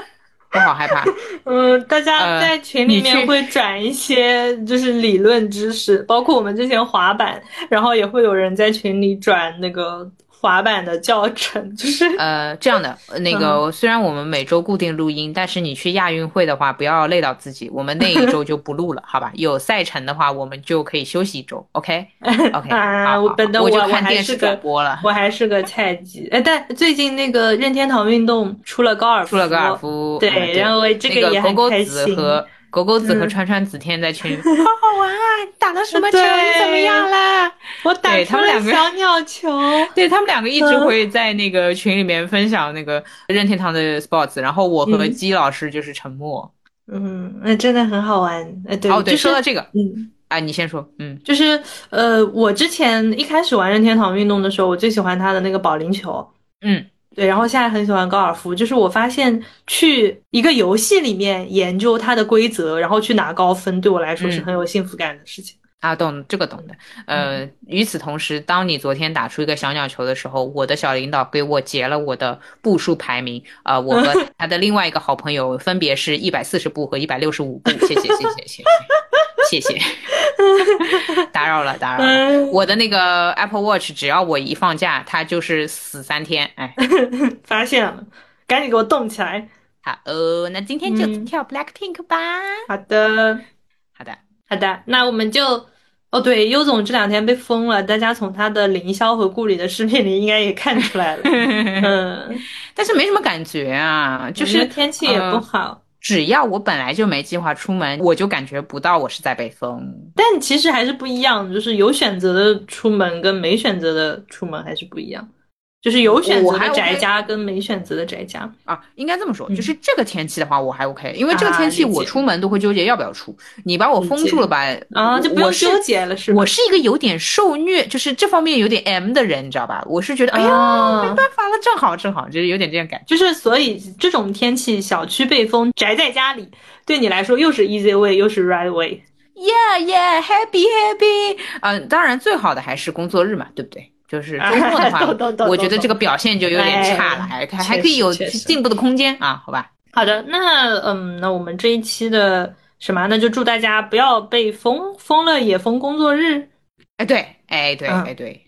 [SPEAKER 1] 我好害怕。
[SPEAKER 2] 嗯，大家在群里面会转一些就是理论知识，包括我们之前滑板，然后也会有人在群里转那个。滑板的教程 就是
[SPEAKER 1] 呃这样的，那个虽然我们每周固定录音，但是你去亚运会的话，不要累到自己，我们那一周就不录了，好吧？有赛程的话，我们就可以休息一周，OK OK。
[SPEAKER 2] 啊，
[SPEAKER 1] 我
[SPEAKER 2] 本的我
[SPEAKER 1] 就看电视转播了，
[SPEAKER 2] 我还是个菜鸡。哎，但最近那个任天堂运动出了高尔夫，
[SPEAKER 1] 出了高尔夫，
[SPEAKER 2] 对，然后这个也很开心。
[SPEAKER 1] 狗狗子和川川子天在群里，好好玩啊！你打了什么球？你怎么样啦？
[SPEAKER 2] 我打出了小鸟球。
[SPEAKER 1] 对他们两个一直会在那个群里面分享那个任天堂的 sports，然后我和姬老师就是沉默。
[SPEAKER 2] 嗯，那真的很好玩。哎，对，
[SPEAKER 1] 哦对，
[SPEAKER 2] 说
[SPEAKER 1] 到这个，
[SPEAKER 2] 嗯，
[SPEAKER 1] 啊，你先说，嗯，
[SPEAKER 2] 就是呃，我之前一开始玩任天堂运动的时候，我最喜欢他的那个保龄球，
[SPEAKER 1] 嗯。
[SPEAKER 2] 对，然后现在很喜欢高尔夫，就是我发现去一个游戏里面研究它的规则，然后去拿高分，对我来说是很有幸福感的事情
[SPEAKER 1] 啊。懂这个懂的。呃，与此同时，当你昨天打出一个小鸟球的时候，我的小领导给我截了我的步数排名啊，我和 他的另外一个好朋友分别是一百四十步和一百六十五步。谢谢谢谢谢谢。谢谢，打扰了，打扰了。我的那个 Apple Watch，只要我一放假，它就是死三天。哎，
[SPEAKER 2] 发现了，赶紧给我动起来。
[SPEAKER 1] 好哦，那今天就跳 Black Pink 吧。
[SPEAKER 2] 好的，
[SPEAKER 1] 好的，
[SPEAKER 2] 好的。那我们就，哦，对，优总这两天被封了，大家从他的凌霄和顾里的视频里应该也看出来了。嗯，
[SPEAKER 1] 但是没什么感觉啊，就是
[SPEAKER 2] 天气也不好。
[SPEAKER 1] 只要我本来就没计划出门，我就感觉不到我是在被封。
[SPEAKER 2] 但其实还是不一样，就是有选择的出门跟没选择的出门还是不一样。就是有选择的宅家跟没选择的宅家
[SPEAKER 1] 啊，应该这么说。就是这个天气的话，我还 OK，因为这个天气我出门都会纠结要不要出。你把我封住了吧？
[SPEAKER 2] 啊，就不用纠结了，是
[SPEAKER 1] 我是一个有点受虐，就是这方面有点 M 的人，你知道吧？我是觉得，哎呀，没办法了，正好正好，就是有点这样感觉。
[SPEAKER 2] 就是所以这种天气，小区被封，宅在家里，对你来说又是 easy way，又是 right way。
[SPEAKER 1] Yeah yeah，happy happy。嗯，当然最好的还是工作日嘛，对不对？就是 周末的话，我觉得这个表现就有点差了，还还还可以有进步的空间啊，好吧？
[SPEAKER 2] 好的，那嗯，那我们这一期的什么？那就祝大家不要被封，封了也封工作日。
[SPEAKER 1] 哎，对，哎，对，
[SPEAKER 2] 嗯
[SPEAKER 1] 哎，对。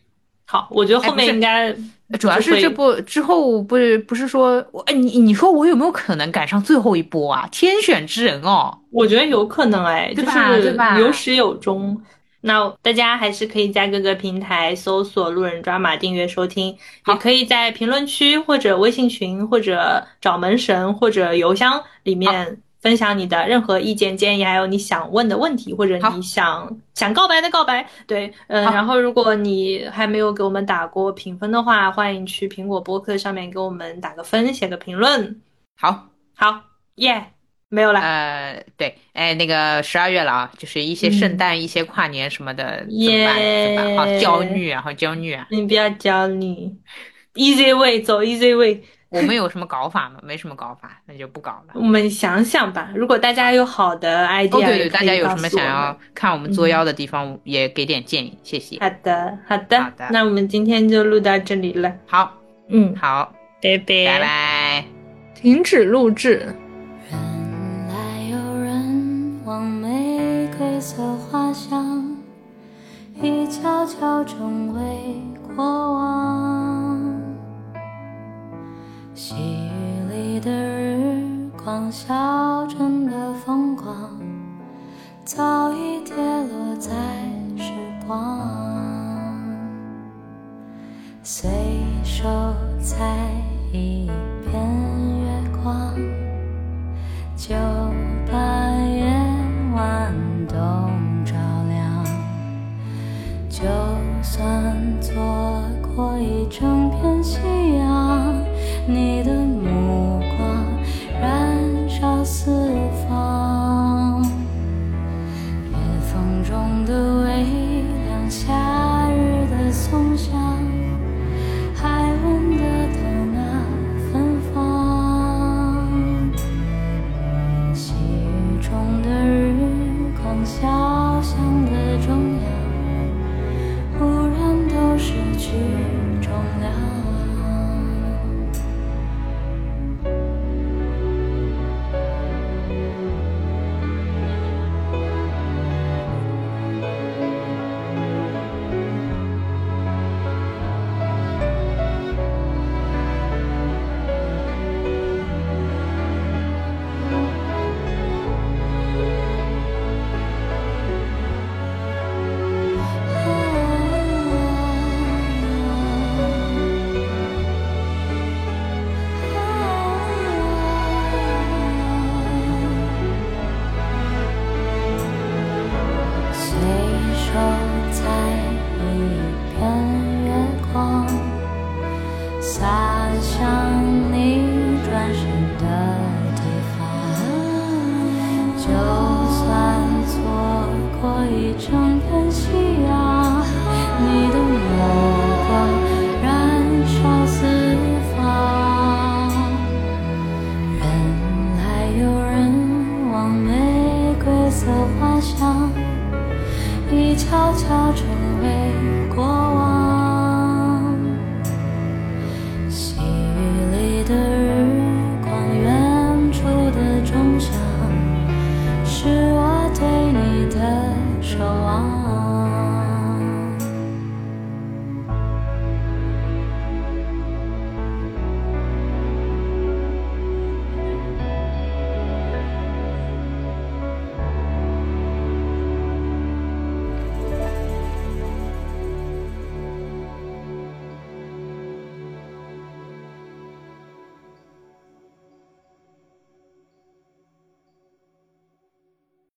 [SPEAKER 2] 好，我觉得后面应该
[SPEAKER 1] 主要是这部之后不是不是说我哎你你说我有没有可能赶上最后一波啊？天选之人哦，
[SPEAKER 2] 我觉得有可能哎，就是有始有终。那大家还是可以在各个平台搜索“路人抓马”订阅收听，也可以在评论区或者微信群或者找门神或者邮箱里面分享你的任何意见建议，还有你想问的问题或者你想想告白的告白。对，嗯，
[SPEAKER 1] 好
[SPEAKER 2] 然后如果你还没有给我们打过评分的话，欢迎去苹果播客上面给我们打个分，写个评论。
[SPEAKER 1] 好，
[SPEAKER 2] 好，耶，没有了。
[SPEAKER 1] 呃，对，哎，那个十二月了啊，就是一些圣诞、一些跨年什么的，怎么办？怎么办？好焦虑啊，好焦虑啊！
[SPEAKER 2] 你不要焦虑，easy way，走 easy way。
[SPEAKER 1] 我们有什么搞法吗？没什么搞法，那就不搞了。
[SPEAKER 2] 我们想想吧，如果大家有好的 idea，
[SPEAKER 1] 哦，对大家有什么想要看我们作妖的地方，也给点建议，谢谢。
[SPEAKER 2] 好的，好的，
[SPEAKER 1] 好的
[SPEAKER 2] 那我们今天就录到这里了。
[SPEAKER 1] 好，
[SPEAKER 2] 嗯，
[SPEAKER 1] 好，
[SPEAKER 2] 拜拜，
[SPEAKER 1] 拜拜。
[SPEAKER 2] 停止录制。
[SPEAKER 3] 色花香，一悄悄成为过往。细雨里的日光，小镇的风光，早已跌落在时光。随手采一片月光。就晚都照亮。就算错过一整片夕阳，你的